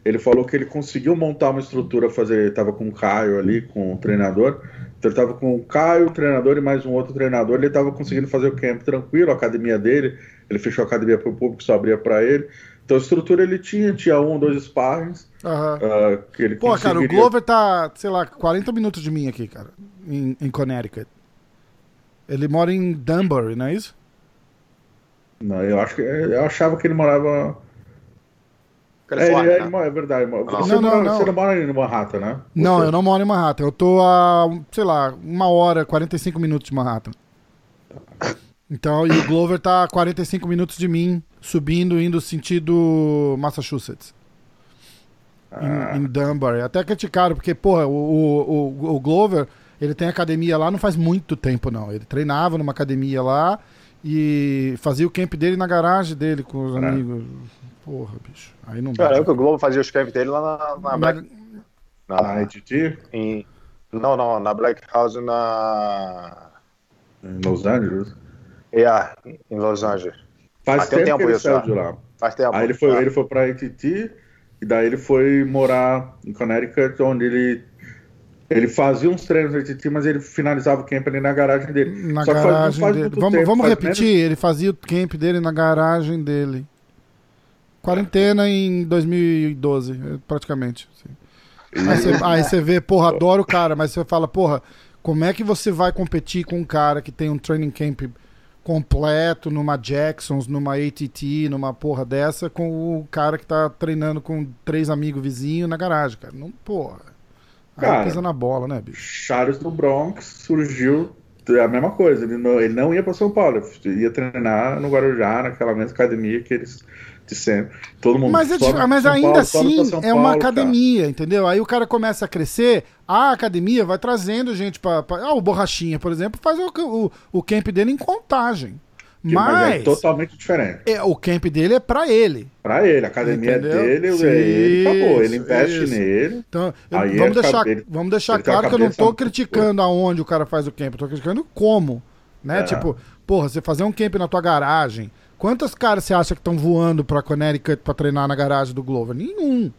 Ele falou que ele conseguiu montar uma estrutura, fazer. Ele tava com o Caio ali, com o treinador. Então ele tava com o Caio, o treinador e mais um outro treinador. Ele tava conseguindo fazer o camp tranquilo, a academia dele. Ele fechou a academia para o público, só abria para ele. Então a estrutura ele tinha, tinha um, dois sparrings. Ah, que ele Pô, cara, o conseguiria- Glover tá, sei lá, 40 minutos de mim aqui, cara, em, em Connecticut. Ele mora em Danbury, não é isso? Não, eu acho que eu achava que ele morava. É, ele- Califórnia, ele né? mora- é verdade. Você, Não, não, não, mora, não. você não mora em Manhattan, né? Não, Você- eu não moro em Manhattan. Eu tô a, sei lá, uma hora, 45 minutos de Manhattan. Então, e o Glover tá a 45 minutos de mim, subindo, indo sentido Massachusetts. Em, em Danbury. Até criticaram, porque, porra, o, o, o, o Glover, ele tem academia lá não faz muito tempo, não. Ele treinava numa academia lá e fazia o camp dele na garagem dele com os É. amigos. Porra, bicho. Aí não dá. Cara, eu que o Globo fazia os camp dele lá na, na Na- Black. Na Na, ITT, em, não, não, na Black House na. em Los Angeles. Yeah, em Los Angeles. Faz Ah, tem tempo, tempo que ele isso saiu já. de lá. Faz tempo. Aí ele foi, Ah, ele foi pra ITT e daí ele foi morar em Connecticut, onde ele ele fazia uns treinos no ITT, mas ele finalizava o camp ali na garagem dele. Na Só garagem faz dele. Vamos, tempo, vamos repetir, ele fazia o camp dele na garagem dele. Quarentena em 2012, eh, praticamente. assim. Aí você, aí você vê, porra, adoro o cara, mas você fala, porra, como é que você vai competir com um cara que tem um training camp completo numa Jacksons, numa ATT, numa porra dessa, com o cara que tá treinando com três amigos vizinhos na garagem, cara? Não, porra. Aí Cara, pisa na bola, né, bicho? Charles do Bronx surgiu é a mesma coisa. Ele não, ele não ia para São Paulo, ele ia treinar no Guarujá, naquela mesma academia que eles de sempre. Todo mundo Mas, é sobe mas ainda Paulo, assim é uma Paulo, cara. academia, entendeu? Aí o cara começa a crescer, a academia vai trazendo gente pra- ah, o Borrachinha, por exemplo, faz o, o, o camp dele em contagem. Que- Mas, é totalmente diferente. é, o camp dele é pra ele. Pra ele, a academia Entendeu? dele, Sim, ele acabou. Ele investe isso. nele. Então, eu- vamos, ele deixar, ele- vamos deixar claro que eu não tô criticando aonde o cara faz o camp, eu tô criticando como. Né? É. Tipo, porra, você fazer um camp na tua garagem. Quantos caras você acha que estão voando pra Connecticut pra treinar na garagem do Glover? Nenhum.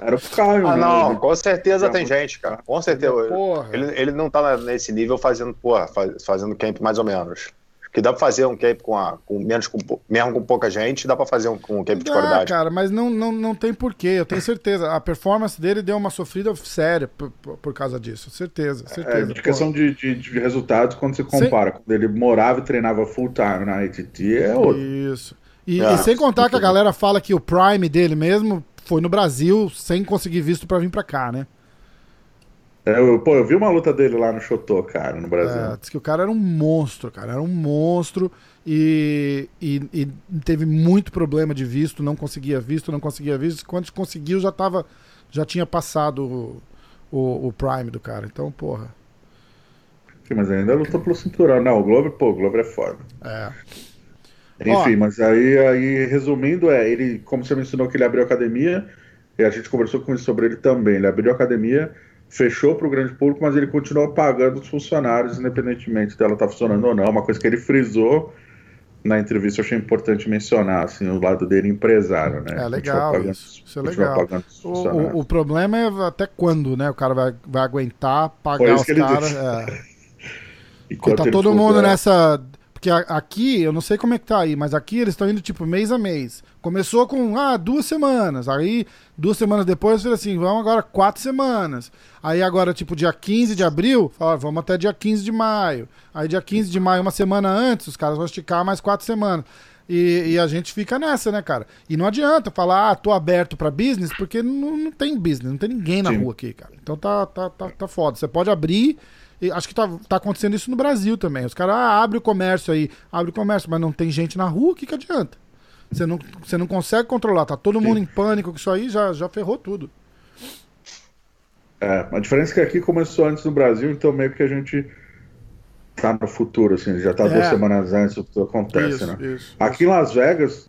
Era o Caio, Ah, né? não, com certeza Já tem gente, cara. Com certeza. Porra. Ele, ele não tá nesse nível fazendo, porra, faz- fazendo camp mais ou menos. Que dá pra fazer um camp com, a, com menos, com, mesmo com pouca gente, dá pra fazer um, um camp de Dá, qualidade. cara, mas não, não, não tem porquê. Eu tenho certeza. A performance dele deu uma sofrida séria por, por- causa disso. Certeza, É, certeza. de questão de, de, de resultados, quando você compara, quando ele morava e treinava full time na ITT, é outro. Isso. E, Ah, e sem contar que a galera fala que o Prime dele mesmo foi no Brasil sem conseguir visto pra vir pra cá, né? É, eu, pô, eu vi uma luta dele lá no Chotô, cara, no Brasil. É, diz que o cara era um monstro, cara. Era um monstro e, e, e teve muito problema de visto, não conseguia visto, não conseguia visto. Quando conseguiu, já tava. Já tinha passado o, o, o Prime do cara. Então, porra. Sim, mas ainda lutou pelo cinturão. Não, o Glover, pô, o Glover é foda. É. Enfim, Ó. mas aí, aí, resumindo, é, ele, como você mencionou que ele abriu academia, e a gente conversou com ele sobre ele também. Ele abriu academia, fechou para o grande público, mas ele continuou pagando os funcionários, independentemente dela estar funcionando ou não. Uma coisa que ele frisou na entrevista, eu achei importante mencionar, assim, o lado dele empresário, né? É Continua legal pagando- isso. Isso é legal. O, o, o problema é até quando, né? O cara vai, vai aguentar pagar os caras. É. (laughs) Porque tá todo mundo é, nessa. Porque a- aqui, eu não sei como é que tá aí, mas aqui eles estão indo tipo mês a mês. Começou com, ah, duas semanas. Aí, duas semanas depois, fez assim, vamos agora quatro semanas. Aí agora, tipo, dia 15 de abril, fala, "Ah, vamos até dia 15 de maio. Aí dia 15 de maio, uma semana antes, os caras vão esticar mais quatro semanas. E, e a gente fica nessa, né, cara? E não adianta falar, ah, tô aberto pra business, porque não, não tem business, não tem ninguém na Sim. rua aqui, cara. Então tá, tá, tá, tá foda. Você pode abrir, e acho que tá, tá acontecendo isso no Brasil também. Os caras, ah, abre o comércio aí, abre o comércio, mas não tem gente na rua, o que, que adianta? Você não, você não consegue controlar, tá todo mundo em pânico, que isso aí já, já ferrou tudo. É, a diferença é que aqui começou antes no Brasil, então meio que a gente tá no futuro, assim, já tá É. duas semanas antes do que acontece, isso, né? isso. Aqui em Las Vegas,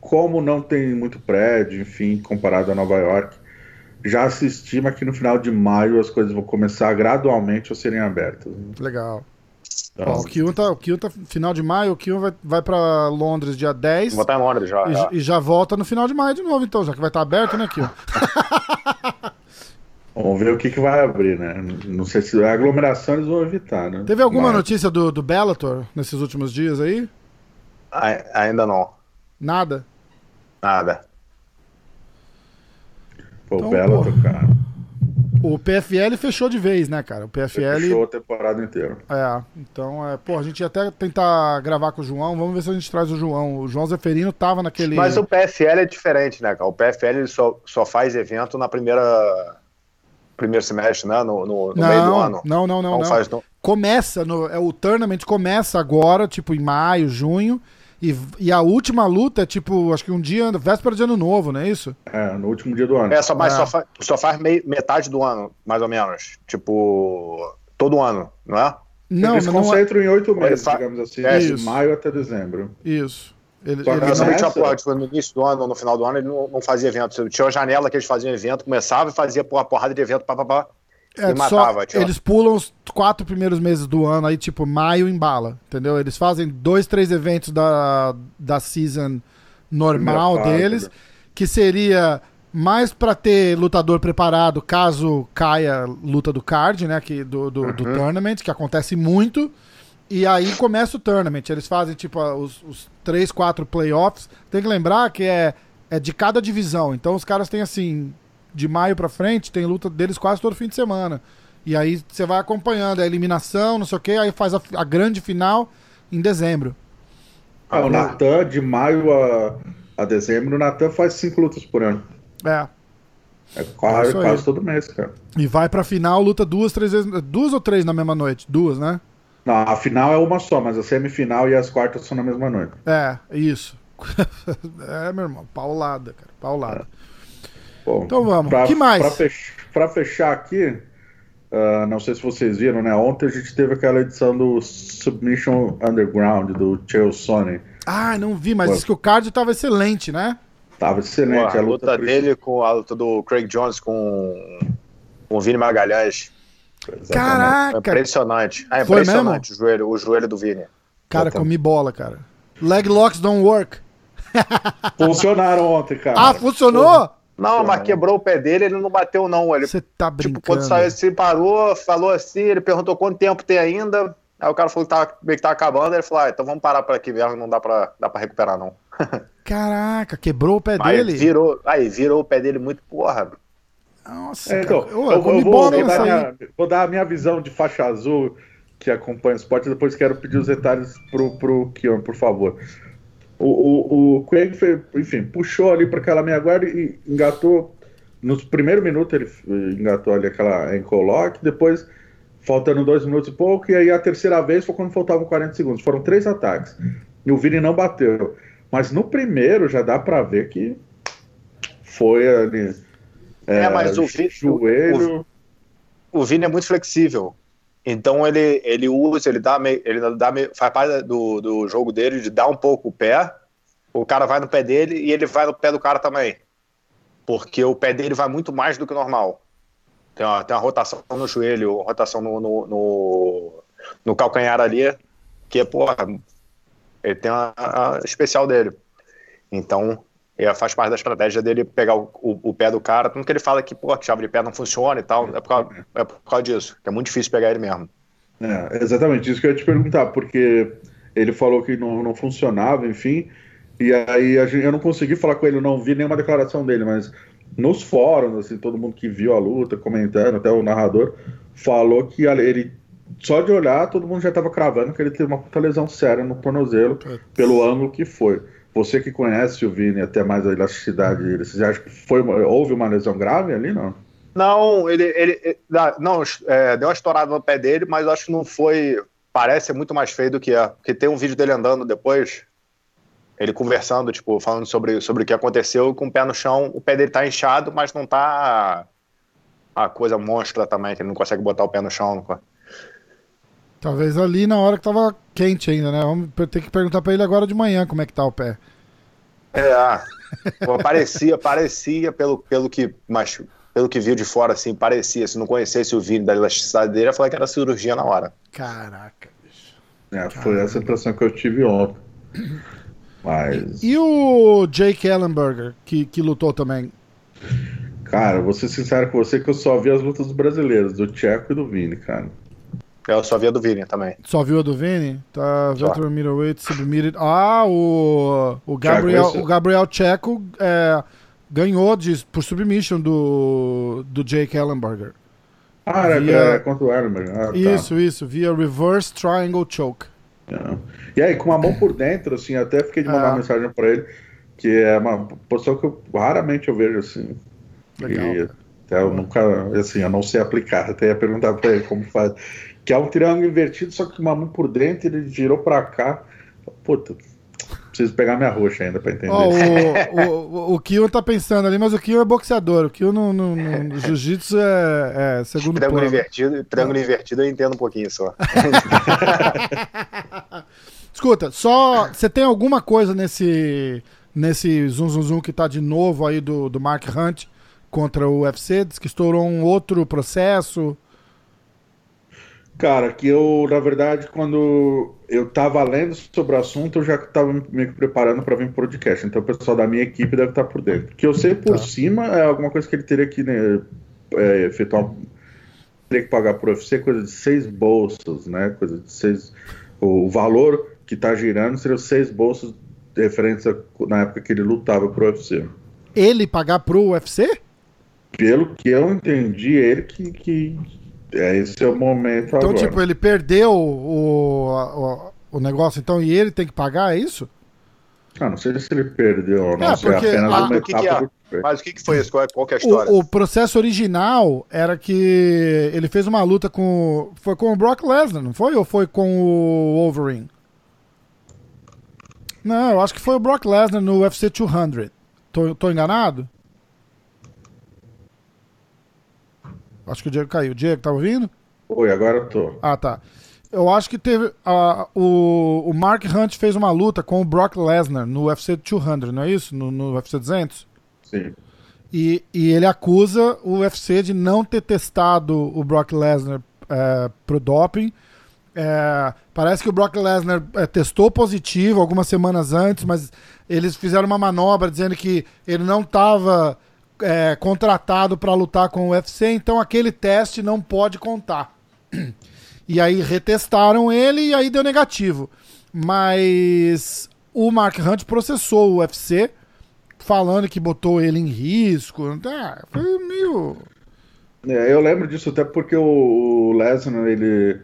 como não tem muito prédio, enfim, comparado a Nova York, já se estima que no final de maio as coisas vão começar gradualmente a serem abertas. né? Legal. Então, Ó, o Kion tá, o tá final de maio, o Kion vai, vai pra Londres dia 10 Vou estar em Londres já. e, é. e já volta no final de maio de novo, então, já que vai estar aberto, né, Kion? (laughs) Vamos ver o que, que vai abrir, né? Não sei se a aglomeração eles vão evitar, né? Teve alguma Mas- notícia do, do Bellator nesses últimos dias aí? Ai- Ainda não. Nada? Nada. Pô, Então, cara. O PFL fechou de vez, né, cara? O PFL. Fechou a temporada inteira. É, então, é, pô, a gente ia até tentar gravar com o João. Vamos ver se a gente traz o João. O João Zeferino tava naquele. Mas o PFL é diferente, né, cara? O PFL ele só, só faz evento na primeira. Primeiro semestre, né? No, no- no não, meio do ano. não, não, não, Não não. faz, não. Começa no, é o tournament começa agora, tipo em maio, junho, e, e a última luta é tipo, acho que um dia, véspera de ano novo, não é isso? É, no último dia do ano. É, só, mas É. só, fa- só faz mei- metade do ano, mais ou menos. Tipo, todo ano, não é? Não, Eles não é concentram em oito meses, fa- digamos assim, É, de isso. maio até dezembro. isso. Ele, Só que ele porra, tipo, no início do ano ou no final do ano, ele não, não fazia evento. Tinha uma janela que eles faziam evento, começava e fazia porra, porrada de evento, papapá. É, e só- matava, tio. eles pulam os quatro primeiros meses do ano, aí tipo maio embala, entendeu? Eles fazem dois, três eventos da, da season normal Primeira deles, né? que seria mais pra ter lutador preparado caso caia luta do card, né, que do, do, do tournament, que acontece muito. E aí começa o tournament. Eles fazem tipo os, os três, quatro playoffs. Tem que lembrar que é, é de cada divisão. Então os caras têm assim, de maio pra frente, tem luta deles quase todo fim de semana. E aí você vai acompanhando a eliminação, não sei o que, aí faz a, a grande final em dezembro. Ah, o Natan, de maio a, a dezembro, o Natan faz cinco lutas por ano. É. É quase, aí. quase todo mês, cara. E vai pra final, luta duas, três vezes. Duas ou três na mesma noite? Duas, né? Não, a final é uma só, mas a semifinal e as quartas são na mesma noite. É, isso. (laughs) é, meu irmão, paulada, cara. Paulada. Bom, Então vamos. Pra, Que mais? Pra, fech- pra fechar aqui, ah, não sei se vocês viram, né? Ontem a gente teve aquela edição do Submission Underground, do Chael Sonnen. Ah, não vi, mas disse que o card tava excelente, né? Tava excelente. A luta pri- dele com a luta do Craig Jones com, com o Vini Magalhães. Exatamente. Caraca! impressionante. É Foi impressionante o joelho, o joelho do Vini. Cara, Exatamente. comi bola, cara. Leg locks don't work. (laughs) Funcionaram ontem, cara. Ah, funcionou? Não, mas quebrou o pé dele, ele não bateu, não. Ele, Você tá brincando. tipo, quando saiu assim, parou, falou assim, ele perguntou quanto tempo tem ainda. Aí o cara falou que tava, meio que tava acabando, ele falou, ah, então vamos parar por aqui mesmo, não dá pra, dá pra recuperar, não. (laughs) Caraca, quebrou o pé Aí dele? virou, aí virou o pé dele muito, porra. Nossa, É, então, cara. Ô, eu, vou, come eu vou- vou nessa dar minha, vou dar a minha visão de faixa azul que acompanha o esporte, depois quero pedir os detalhes pro, pro Kion, por favor. O, o, o Craig, fez- enfim, puxou ali para aquela meia guarda e engatou. Nos primeiros minutos ele eh, engatou ali aquela ankle lock, depois faltando dois minutos e pouco, e aí a terceira vez foi quando faltavam 40 segundos. Foram três ataques. E o Vini não bateu. Mas no primeiro já dá para ver que foi ali. É, mas o Vi- joelho. o Vini é muito flexível. Então ele, ele usa, ele dá meio, ele dá meio, faz parte do, do jogo dele de dar um pouco o pé. O cara vai no pé dele e ele vai no pé do cara também. Porque o pé dele vai muito mais do que o normal. Tem uma, tem uma rotação no joelho, rotação no, no, no, no calcanhar ali, que é, porra, ele tem a especial dele. Então, é, faz parte da estratégia dele pegar o, o, o pé do cara. Tanto que ele fala que, pô, que chave de pé não funciona e tal. É por, causa, é por causa disso, que é muito difícil pegar ele mesmo. É, exatamente, isso que eu ia te perguntar, porque ele falou que não, não funcionava, enfim, e aí a gente, eu não consegui falar com ele, eu não vi nenhuma declaração dele, mas nos fóruns, assim, todo mundo que viu a luta, comentando, até o narrador, falou que ele, só de olhar, todo mundo já estava cravando que ele teve uma puta lesão séria no tornozelo, pelo ângulo que foi. Você que conhece o Vini até mais a elasticidade dele, você acha que foi houve uma lesão grave ali, não? Não, ele, ele, não, é, deu uma estourada no pé dele, mas acho que não foi. Parece muito mais feio do que é. Porque tem um vídeo dele andando depois, ele conversando, tipo, falando sobre, sobre o que aconteceu, com o pé no chão, o pé dele tá inchado, mas não tá a coisa monstra também, que ele não consegue botar o pé no chão. Não. Talvez ali na hora que tava quente ainda, né? Vamos ter que perguntar pra ele agora de manhã como é que tá o pé. É, ah, pô, parecia, parecia pelo, pelo que, mas pelo que viu de fora, assim, parecia. Se não conhecesse o vídeo da elasticidade dele, eu falei que era cirurgia na hora. Caraca, bicho. É, foi essa a impressão que eu tive ontem. (clears throat) Mas, E o Jake Ellenberger, que, que lutou também? cara, vou ser sincero com você que eu só vi as lutas dos brasileiros, do Tcheco e do Vini, cara. Eu só via do Vini também. Só viu a do Vini? Tá, Só. veteran middleweight submitted. Ah, o, o Gabriel, o Gabriel Checo é, ganhou de, por submission do, do Jake Ellenberger. Ah, era, Via- era contra o Erlenberg. Ah, tá. Isso, isso, via reverse triangle choke. É. E aí, com a mão por dentro, assim, até fiquei de mandar Ah. uma mensagem pra ele, que é uma posição que eu raramente eu vejo assim. Legal. E até eu nunca, assim, eu não sei aplicar, até ia perguntar pra ele como faz. Que é um triângulo invertido, só que uma mão por dentro, ele girou pra cá. Puta, preciso pegar minha roxa ainda pra entender. Ó, o, (laughs) o, o tá pensando ali, mas o Kio é boxeador. O Kio no, no, no- no jiu-jitsu é, é segundo Triângulo plano. invertido, triângulo invertido eu entendo um pouquinho só. (laughs) Escuta, só. Você tem alguma coisa nesse. Nesse Zoom Zoom Zoom que tá de novo aí do, do Mark Hunt contra o UFC? Diz que estourou um outro processo. Cara, que eu, na verdade, quando eu tava lendo sobre o assunto, eu já tava meio que preparando para vir pro podcast. Então o pessoal da minha equipe deve estar por dentro. Que eu sei por Tá. cima é alguma coisa que ele teria que né, é, efetuar. Teria que pagar pro UFC coisa de seis bolsas, né? Coisa de seis. O valor que tá girando seria os seis bolsas referentes a, na época que ele lutava pro UFC. Ele pagar pro UFC? Pelo que eu entendi, ele que. que é, esse é o momento Então, agora. tipo, ele perdeu o, o, o negócio, então, e ele tem que pagar, é isso? Ah, não sei se ele perdeu ou não, É, é porque apenas a- uma o que que é? do- Mas o que, que foi isso? Qual é, qual que é a história? O, o processo original era que ele fez uma luta com. Foi com o Brock Lesnar, não foi? Ou foi com o Wolverine? Não, eu acho que foi o Brock Lesnar no UFC 200. Tô, tô enganado? Acho que o Diego caiu. Diego, tá ouvindo? Oi, agora eu tô. Ah, tá. Eu acho que teve. ah, o, o Mark Hunt fez uma luta com o Brock Lesnar no UFC 200, não é isso? No, no UFC 200? Sim. E, e ele acusa o UFC de não ter testado o Brock Lesnar é, pro doping. É, parece que o Brock Lesnar é, testou positivo algumas semanas antes, mas eles fizeram uma manobra dizendo que ele não estava é, contratado para lutar com o UFC, então aquele teste não pode contar. E aí retestaram ele e aí deu negativo. Mas o Mark Hunt processou o UFC falando que botou ele em risco. Ah, foi meio. É, eu lembro disso até porque o Lesnar, ele.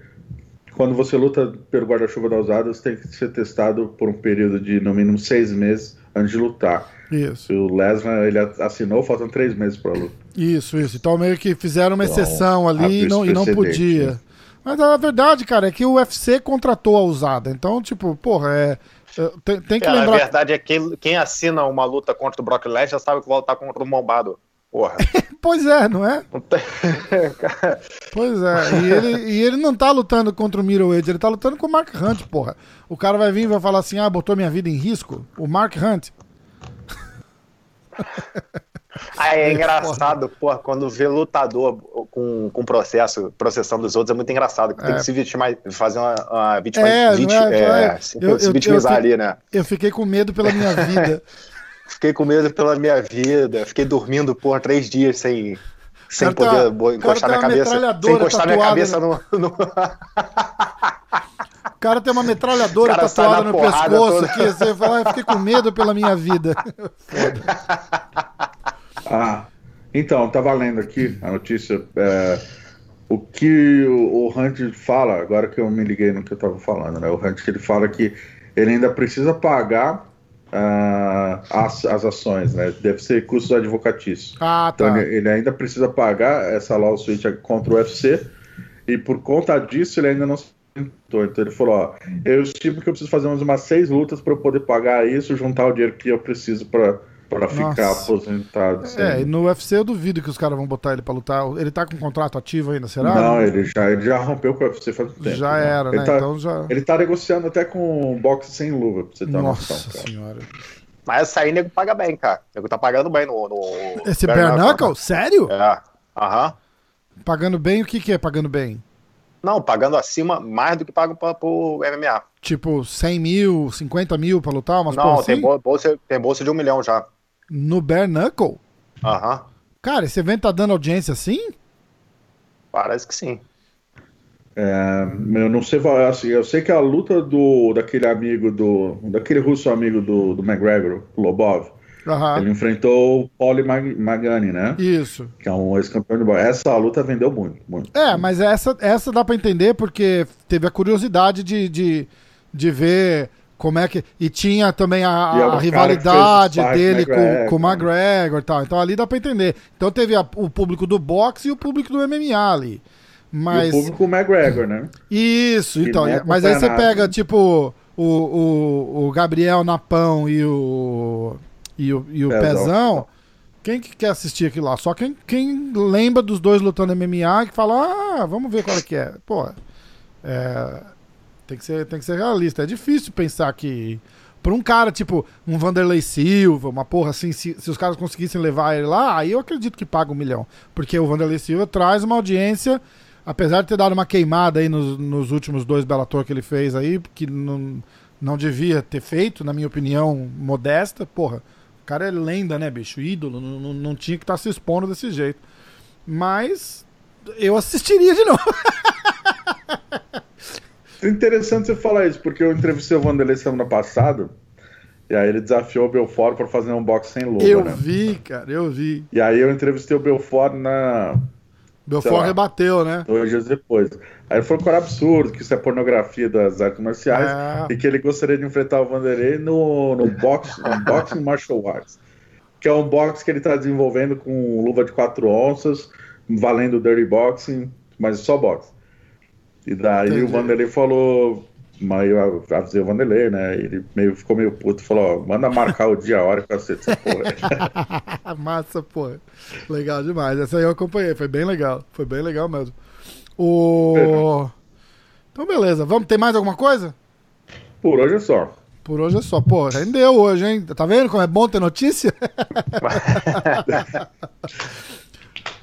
Quando você luta pelo guarda-chuva da usada, você tem que ser testado por um período de no mínimo seis meses antes de lutar. Isso. O Lesnar ele assinou, faltam três meses para luta. Isso, isso. Então meio que fizeram uma então, exceção ali e não, e não podia. Né? Mas a verdade, cara, é que o UFC contratou a usada. Então, tipo, porra, é. Tem, tem que é, lembrar. A verdade é que quem, quem assina uma luta contra o Brock Lesnar sabe que vai lutar contra o Mombado. Porra. (laughs) pois é, não é? Não tem... (laughs) pois é. E ele, e ele não tá lutando contra o Middleweight, ele tá lutando com o Mark Hunt, porra. O cara vai vir e vai falar assim: ah, botou minha vida em risco? O Mark Hunt. (laughs) Ah, é engraçado, pô, quando vê lutador com, com processo, processando os outros, é muito engraçado. Tem é. que se vitimar, fazer uma, uma vítima, é, vit, é, é, se, eu, se vitimizar eu, ali, né? Eu fiquei com medo pela minha vida. (laughs) fiquei com medo pela minha vida. Fiquei dormindo, por três dias sem, sem poder tá, encostar minha cabeça. Sem encostar minha cabeça né? no... no... (laughs) O cara tem uma metralhadora tatuada no pescoço toda. aqui. Você fala, ah, fiquei com medo pela minha vida. (laughs) ah, então, tá valendo aqui a notícia. É, o que o, o Hunt fala, agora que eu me liguei no que eu tava falando, né? O Hunt ele fala que ele ainda precisa pagar uh, as, as ações, né? Deve ser custos advocatícios. Ah, tá. Então ele, ele ainda precisa pagar essa lawsuit contra o UFC e por conta disso ele ainda não então ele falou: ó, eu estimo que eu preciso fazer umas seis lutas para eu poder pagar isso, juntar o dinheiro que eu preciso para para ficar aposentado. É, e no UFC eu duvido que os caras vão botar ele para lutar. Ele tá com contrato ativo ainda, será? Não, ele já, ele já rompeu com o UFC faz tempo. Já né? era, ele né? Tá, então já... Ele tá negociando até com boxe sem luva, pra você ter Nossa noção, senhora. Mas essa aí nego paga bem, cara. O nego tá pagando bem no. no Esse Bare Knuckle? Sério? É. Aham. Pagando bem, o que, que é pagando bem? Não, pagando acima mais do que pagam pra, pro MMA. Tipo, 100 mil, 50 mil pra lutar? Umas Não, assim? tem, bolsa, tem bolsa de um milhão já. No Bare Knuckle? Aham. Cara, esse evento tá dando audiência assim? Parece que sim. É, eu não sei, assim, eu sei que a luta do daquele amigo do daquele russo amigo do, do McGregor, Lobov, Uhum. Ele enfrentou o Pauli Magani, né? Isso. Que é um ex-campeão de boxe. Essa luta vendeu muito, muito. É, mas essa, essa dá pra entender porque teve a curiosidade de, de, de ver como é que. E tinha também a, a rivalidade dele com, com o McGregor e tal. Então ali dá pra entender. Então teve a, o público do boxe e o público do MMA ali. Mas... E o público McGregor, né? Isso, que então. É mas aí você pega, tipo, o, o, o Gabriel Napão e o e o, e o Pezão. Pezão. Quem que quer assistir aquilo lá? Só quem, quem lembra dos dois lutando MMA que fala, ah, vamos ver qual é que é. Pô, é, tem, que ser, tem que ser realista. É difícil pensar que. Pra um cara, tipo, um Vanderlei Silva, uma porra assim, se, se os caras conseguissem levar ele lá, aí eu acredito que paga um milhão. Porque o Vanderlei Silva traz uma audiência, apesar de ter dado uma queimada aí nos, nos últimos dois Bellator que ele fez aí, que não, não devia ter feito, na minha opinião, modesta, porra o cara é lenda, né, bicho? Ídolo, não, não, tinha que estar tá se expondo desse jeito. Mas eu assistiria de novo. É interessante você falar isso, porque eu entrevistei o Vanderlei semana passada. E aí ele desafiou o Belfort para fazer um box sem luva. Eu né? vi, cara, eu vi. E aí eu entrevistei o Belfort na Belfort rebateu, né? Dois dias depois. Aí ele falou que era absurdo, que isso é pornografia das artes marciais é. e que ele gostaria de enfrentar o Vanderlei no, no, box, no (laughs) Boxing Martial Arts, que é um boxe que ele está desenvolvendo com luva de 4 onças, valendo Dirty Boxing, mas só boxe. E daí Entendi. o Vanderlei falou, mas eu avisei o Vanderlei, né? Ele meio, ficou meio puto, falou, ó, manda marcar o dia, a hora que eu aceito essa porra. (laughs) Massa, porra. Legal demais. Essa aí eu acompanhei, foi bem legal. Foi bem legal mesmo. O... Então, beleza. Vamos, tem mais alguma coisa? Por hoje é só. Por hoje é só. Pô, rendeu hoje, hein? Tá vendo como é bom ter notícia? (laughs)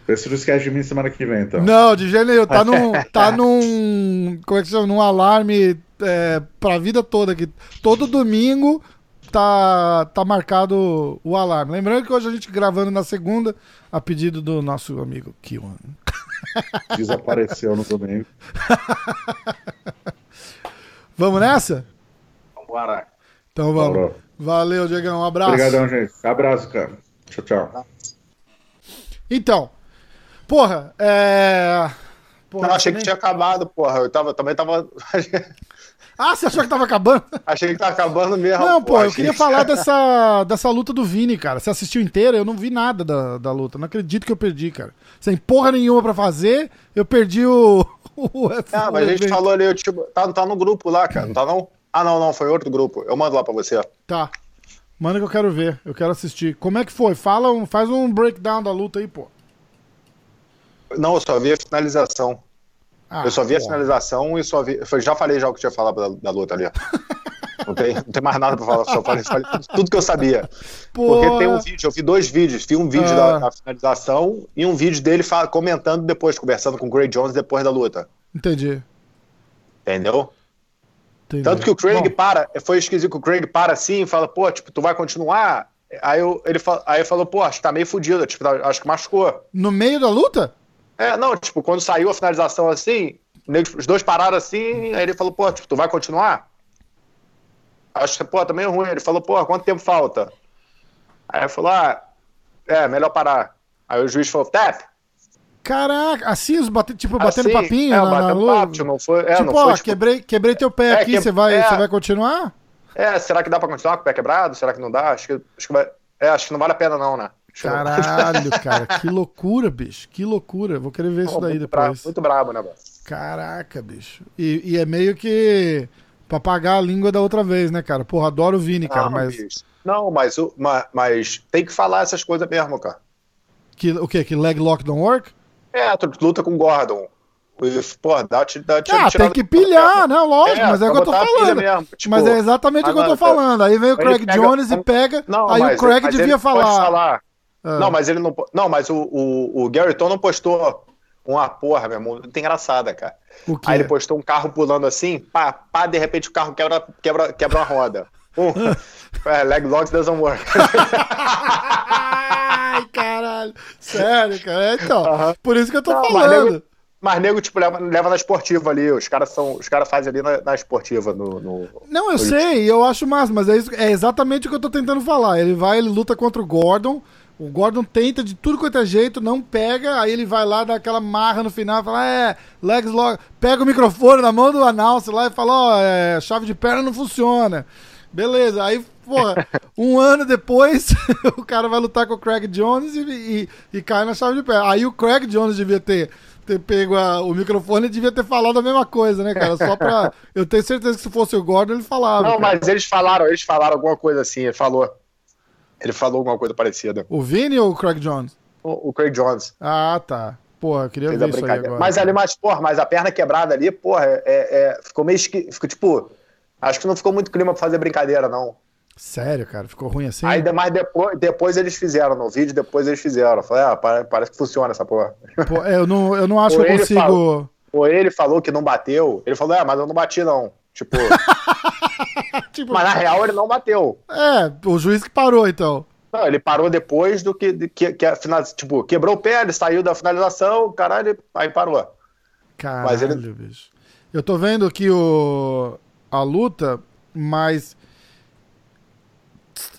Vê se não esquece de mim semana que vem, então. Não, de jeito nenhum. Tá num. Tá num. Como é que chama? Num alarme é, pra vida toda aqui. Todo domingo tá, tá marcado o alarme. Lembrando que hoje a gente gravando na segunda, a pedido do nosso amigo Kiwan. (laughs) Desapareceu no domingo. (laughs) Vamos nessa? Vambora. Então vamos. Falou. Valeu, Diegão. Um abraço. Obrigadão, gente. Abraço, cara. Tchau, tchau. Então, porra, é. Porra, Não, achei que nem- tinha acabado, porra. Eu tava, também tava. (laughs) Ah, você achou que tava acabando? achei que tava acabando mesmo. Não, pô, eu queria que- falar dessa, dessa luta do Vini, cara. Você assistiu inteira? Eu não vi nada da, da luta. Não acredito que eu perdi, cara. Sem porra nenhuma pra fazer, eu perdi o. (laughs) o Ah, mas a gente falou ali, eu, tipo, tá, tá no grupo lá, cara. Não tá não? Ah, não, não, foi outro grupo. Eu mando lá pra você. Tá. Manda que eu quero ver, eu quero assistir. Como é que foi? Fala, um, faz um breakdown da luta aí, pô. Não, eu só vi a finalização. Ah, eu só vi a porra. finalização e só vi. Eu já falei já o que tinha falado da, da luta ali. Não tem, não tem mais nada pra falar, só falei, falei tudo, que eu sabia. Porque Porra. tem um vídeo, eu vi dois vídeos. Vi um vídeo Ah. da, da finalização e um vídeo dele fa- comentando depois, conversando com o Gray Jones depois da luta. Entendi. Entendeu? entendi. Tanto que o Craig Bom, para, foi esquisito que o Craig para assim e fala, pô, tipo, tu vai continuar? Aí eu, ele, aí falou, pô, acho que tá meio fudido, tipo, tá- acho que machucou. No meio da luta? É, não, tipo, quando saiu a finalização assim, os dois pararam assim, aí ele falou, pô, tipo, tu vai continuar? Acho que, pô, tá meio ruim. Ele falou, pô, quanto tempo falta? Aí eu falou, ah, é, melhor parar. Aí o juiz falou, tap. Caraca, assim, os bate, tipo, batendo Assim, papinho é, na, na batendo luta? papo, tipo, não foi, é, tipo, não ó, foi, tipo, quebrei, quebrei teu pé É, aqui, que- você vai, é. você vai continuar? é, será que dá pra continuar com o pé quebrado? Será que não dá? Acho que, acho que vai, é, acho que não vale a pena não, né? Caralho, cara, que loucura, bicho, que loucura. Vou querer ver isso Pô, daí muito depois. muito brabo, né, velho? Caraca, bicho. E, e é meio que pra pagar a língua da outra vez, né, cara? Porra, adoro o Vini, cara, Não, mas bicho. Não, mas, o- ma- mas tem que falar essas coisas mesmo, cara. que, o quê? Que leg lock don't work? É, tu luta com o Gordon. Pô, dá, te- dá, te- Ah, tem que pilhar, não, lógico, É, mas é o que eu tô falando. mesmo, tipo, mas é exatamente o que eu tô falando. Aí vem o Craig pega- Jones e pega. Não, aí mas, o Craig mas devia falar. falar. Ah. Não, mas ele não. Não, mas o, o, o Gary Tom não postou uma porra, meu irmão. Muito engraçada, cara. O quê? Aí ele postou um carro pulando assim, pá, pá, de repente o carro quebra, quebra, quebra uma roda. Um, (laughs) é, leg lock doesn't work. Ai, caralho. Sério, cara. Então, Aham. por isso que eu tô Não, falando. mas nego, tipo, leva, leva na esportiva ali. Os caras são. Os caras fazem ali na, na esportiva. No, no- Não, eu sei, eu acho massa, mas é, isso, é exatamente o que eu tô tentando falar. Ele vai, ele luta contra o Gordon. O Gordon tenta de tudo quanto é jeito, não pega, aí ele vai lá, dá aquela marra no final, fala, é, legs logo, pega o microfone na mão do announcer lá e fala, ó, é, chave de perna não funciona. Beleza, aí, porra, (laughs) um ano depois, (laughs) o cara vai lutar com o Craig Jones e, e- e cai na chave de perna. Aí o Craig Jones devia ter, ter pego a- o microfone e devia ter falado a mesma coisa, né, cara? Só pra. (laughs) Eu tenho certeza que se fosse o Gordon, ele falava. Não, cara. mas eles falaram, eles falaram alguma coisa assim. Ele falou. Ele falou alguma coisa parecida. O Vini ou o Craig Jones? O, o Craig Jones. Ah, tá. Porra, eu queria Fez ver isso aí agora. Mas ali, mas, porra, mas a perna quebrada ali, porra, é, é- ficou meio esqui... ficou tipo. Acho que não ficou muito clima pra fazer brincadeira, não. Sério, cara, ficou ruim assim? Aí, mas depois, depois eles fizeram, no vídeo, depois eles fizeram. Eu Falei, ah, pare- parece que funciona essa porra. Pô, eu, não, eu não acho Ou que eu consigo. fala- Ou ele falou que não bateu. Ele falou, é, mas eu não bati, não. Tipo, (laughs) (laughs) Tipo, mas na real ele não bateu. É, o juiz que parou, então. Não, ele parou depois do que, que, que a final, tipo, quebrou o pé, ele saiu da finalização, caralho, aí parou. Caralho, Mas ele- bicho. Eu tô vendo aqui o, a luta, mas.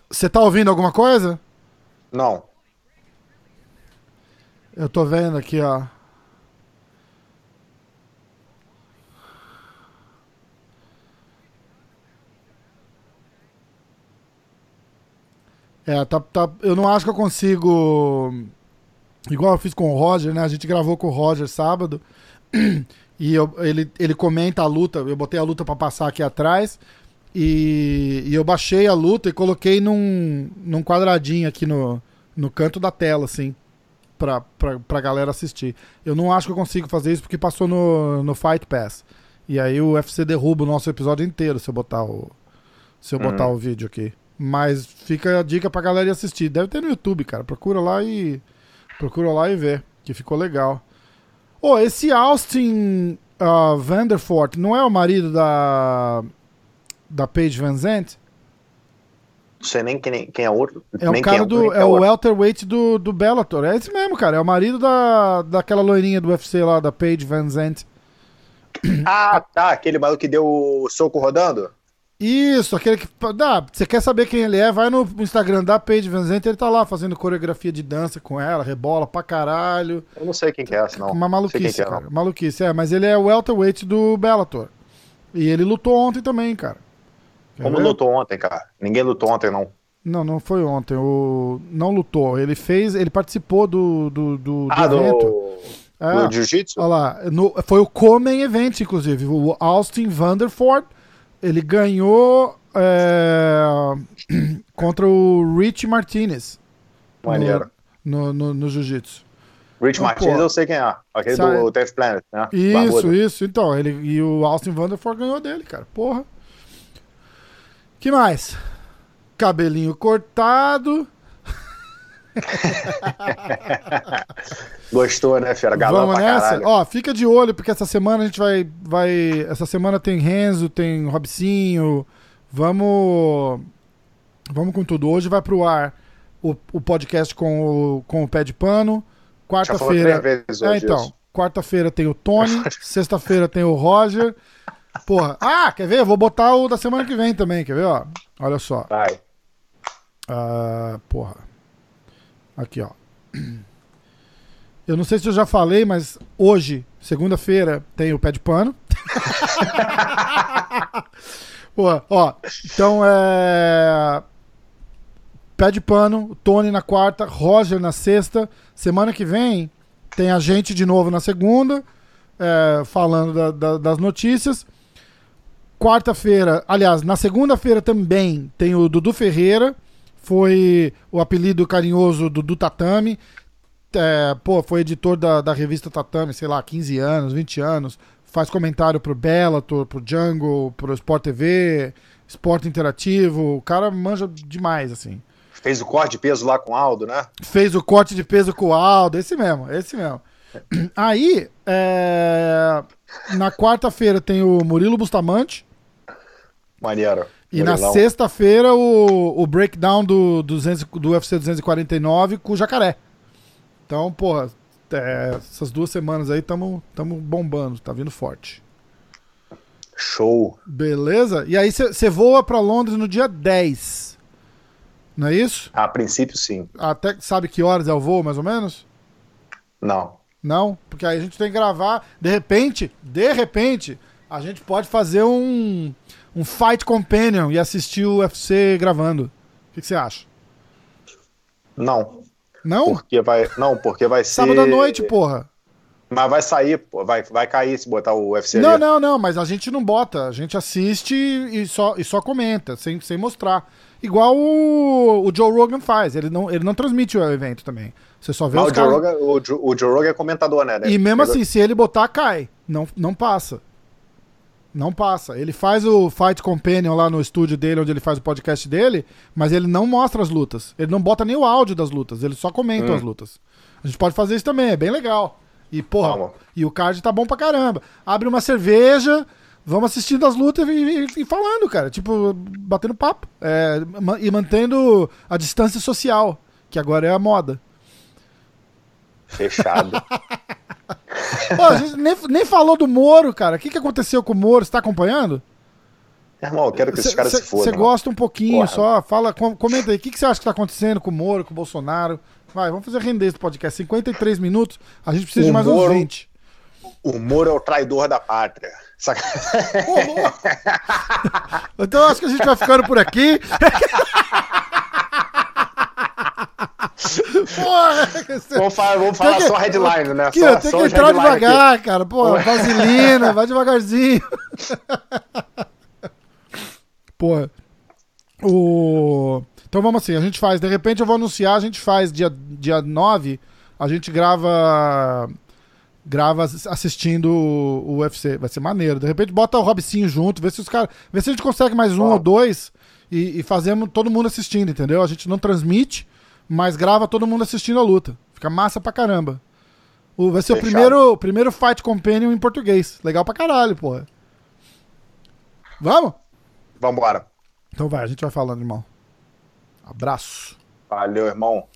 Você tá ouvindo alguma coisa? Não. Eu tô vendo aqui, ó. É, tá, tá, eu não acho que eu consigo. Igual eu fiz com o Roger, né? A gente gravou com o Roger sábado. (clears throat) E eu- ele, ele comenta a luta. Eu botei a luta pra passar aqui atrás. E, e eu baixei a luta e coloquei num, num quadradinho aqui no, no canto da tela, assim pra, pra, pra galera assistir. Eu não acho que eu consigo fazer isso porque passou no, no Fight Pass. E aí o UFC derruba o nosso episódio inteiro se eu botar o, se eu botar o vídeo aqui. Mas fica a dica pra galera ir assistir. Deve ter no YouTube, cara. Procura lá e. Procura lá e vê. Que ficou legal. Ô, esse Austin ah, Vanderfort não é o marido da. Da Paige Van Zandt? Não sei nem quem, quem é outro. É nem o cara do. É quem o welterweight do, do Bellator. É esse mesmo, cara. É o marido da, daquela loirinha do UFC lá, da Paige Van Zandt. Ah, tá. Aquele maluco que deu o soco rodando? Isso, aquele que. Dá, você quer saber quem ele é? Vai no Instagram da Paige Van Zandt, ele tá lá fazendo coreografia de dança com ela, rebola pra caralho. Eu não sei quem que é essa, não. Uma maluquice, que é, cara. não. Maluquice, é. Mas ele é o welterweight do Bellator. E ele lutou ontem também, cara. Quer Como ver? lutou ontem, cara? Ninguém lutou ontem, não. Não, não foi ontem. O... Não lutou. Ele fez. Ele participou do, do, do, do Ah, evento. do, É. do Jiu-Jitsu? Olha lá, no- foi o Comen Event, inclusive. O Austin Vanderford, ele ganhou é, (clears throat) contra o Rich Martinez Maneiro. no, no, no Jiu-Jitsu. Rich Não, Martins pô. eu sei quem é. Aquele Sabe- do Death Planet, né? Isso, Barbudo. isso. Então, ele, e o Austin Vanderford ganhou dele, cara. Porra. que mais? Cabelinho cortado. (laughs) Gostou, né, fera? Galão Vamos nessa? caralho. Ó, fica de olho, porque essa semana a gente vai. vai essa semana tem Renzo, tem Robicinho. Vamos. Vamos com tudo. Hoje vai pro ar o, o podcast com o, com o pé de pano. Quarta-feira. É, então. Quarta-feira tem o Tony. (laughs) Sexta-feira tem o Roger. Porra. Ah, quer ver? Vou botar o da semana que vem também, quer ver? Ó, olha só. Vai. Ah, porra. Aqui, ó. Eu não sei se eu já falei, mas hoje, segunda-feira, tem o pé de pano. (laughs) Porra, ó. Então é. Pé de pano, Tony na quarta, Roger na sexta. Semana que vem tem a gente de novo na segunda, é, falando da- da- das notícias. Quarta-feira, aliás, na segunda-feira também tem o Dudu Ferreira, foi o apelido carinhoso Dudu Tatame. É, pô, foi editor da, da revista Tatame, sei lá, 15 anos, 20 anos. Faz comentário pro Bellator, pro Jungle, pro Sport TV, Esporte Interativo. O cara manja demais, assim. Fez o corte de peso lá com o Aldo, né? Fez o corte de peso com o Aldo, esse mesmo, esse mesmo. (clears throat) Aí, é, na quarta-feira tem o Murilo Bustamante. Maneiro. E na sexta-feira o, o breakdown do, 200, do UFC 249 com o Jacaré. Então, porra, é, essas duas semanas aí tamo, tamo bombando, tá vindo forte. Show. Beleza? E aí você voa pra Londres no dia 10. Não é isso? A princípio, sim. Até sabe que horas é o voo, mais ou menos? Não. Não, porque aí a gente tem que gravar. De repente, de repente, a gente pode fazer um, um Fight Companion e assistir o UFC gravando. O que você acha? Não. Não? Porque vai. Não, porque vai ser. (laughs) Sábado à noite, porra. Mas vai sair, pô. Vai, vai cair se botar o UFC Não, ali. não, não, mas a gente não bota. A gente assiste e só, e só comenta, sem, sem mostrar. Igual o, o Joe Rogan faz. Ele não, ele não transmite o evento também. Você só vê os o Joe. Rogan, o, Joe, o Joe Rogan é comentador, né? E mesmo assim, se ele botar, cai. Não, não passa. Não passa. Ele faz o Fight Companion lá no estúdio dele, onde ele faz o podcast dele, mas ele não mostra as lutas. Ele não bota nem o áudio das lutas, ele só comenta Hum. as lutas. A gente pode fazer isso também, é bem legal. E, porra, Vamos. e o card tá bom pra caramba. Abre uma cerveja, vamos assistindo as lutas e, e- e falando, cara. Tipo, batendo papo. É, e mantendo a distância social, que agora é a moda. Fechado. (laughs) Pô, a gente nem, nem falou do Moro, cara. O que, que aconteceu com o Moro? Você tá acompanhando? Irmão, eu quero que esses caras se Você fodam. gosta um pouquinho Porra. só. Fala, com- comenta aí. O que, que você acha que tá acontecendo com o Moro, com o Bolsonaro? Vai, vamos fazer render esse podcast. 53 minutos. A gente precisa de O mais Moro- uns 20. O Moro é o traidor da pátria. Saca? Então eu acho que a gente vai ficando por aqui. (laughs) Porra, Vamos falar, vamos falar que- só headline, né? Aqui, só, tem que entrar headline aqui. devagar, cara. Pô, vaselina, vai devagarzinho. Pô, o... Então vamos assim, a gente faz, de repente eu vou anunciar, a gente faz dia, dia 9, a gente grava grava ass- assistindo o UFC, vai ser maneiro. De repente bota o Robicinho junto, vê se os caras, vê se a gente consegue mais um ou dois e, e fazemos todo mundo assistindo, entendeu? A gente não transmite, mas grava todo mundo assistindo a luta. Fica massa pra caramba. O, vai ser o Fechado. primeiro, o primeiro Fight Companion em português. Legal pra caralho, porra. Vamos? Vambora. Então vai, a gente vai falando, irmão. Abraço. Valeu, irmão.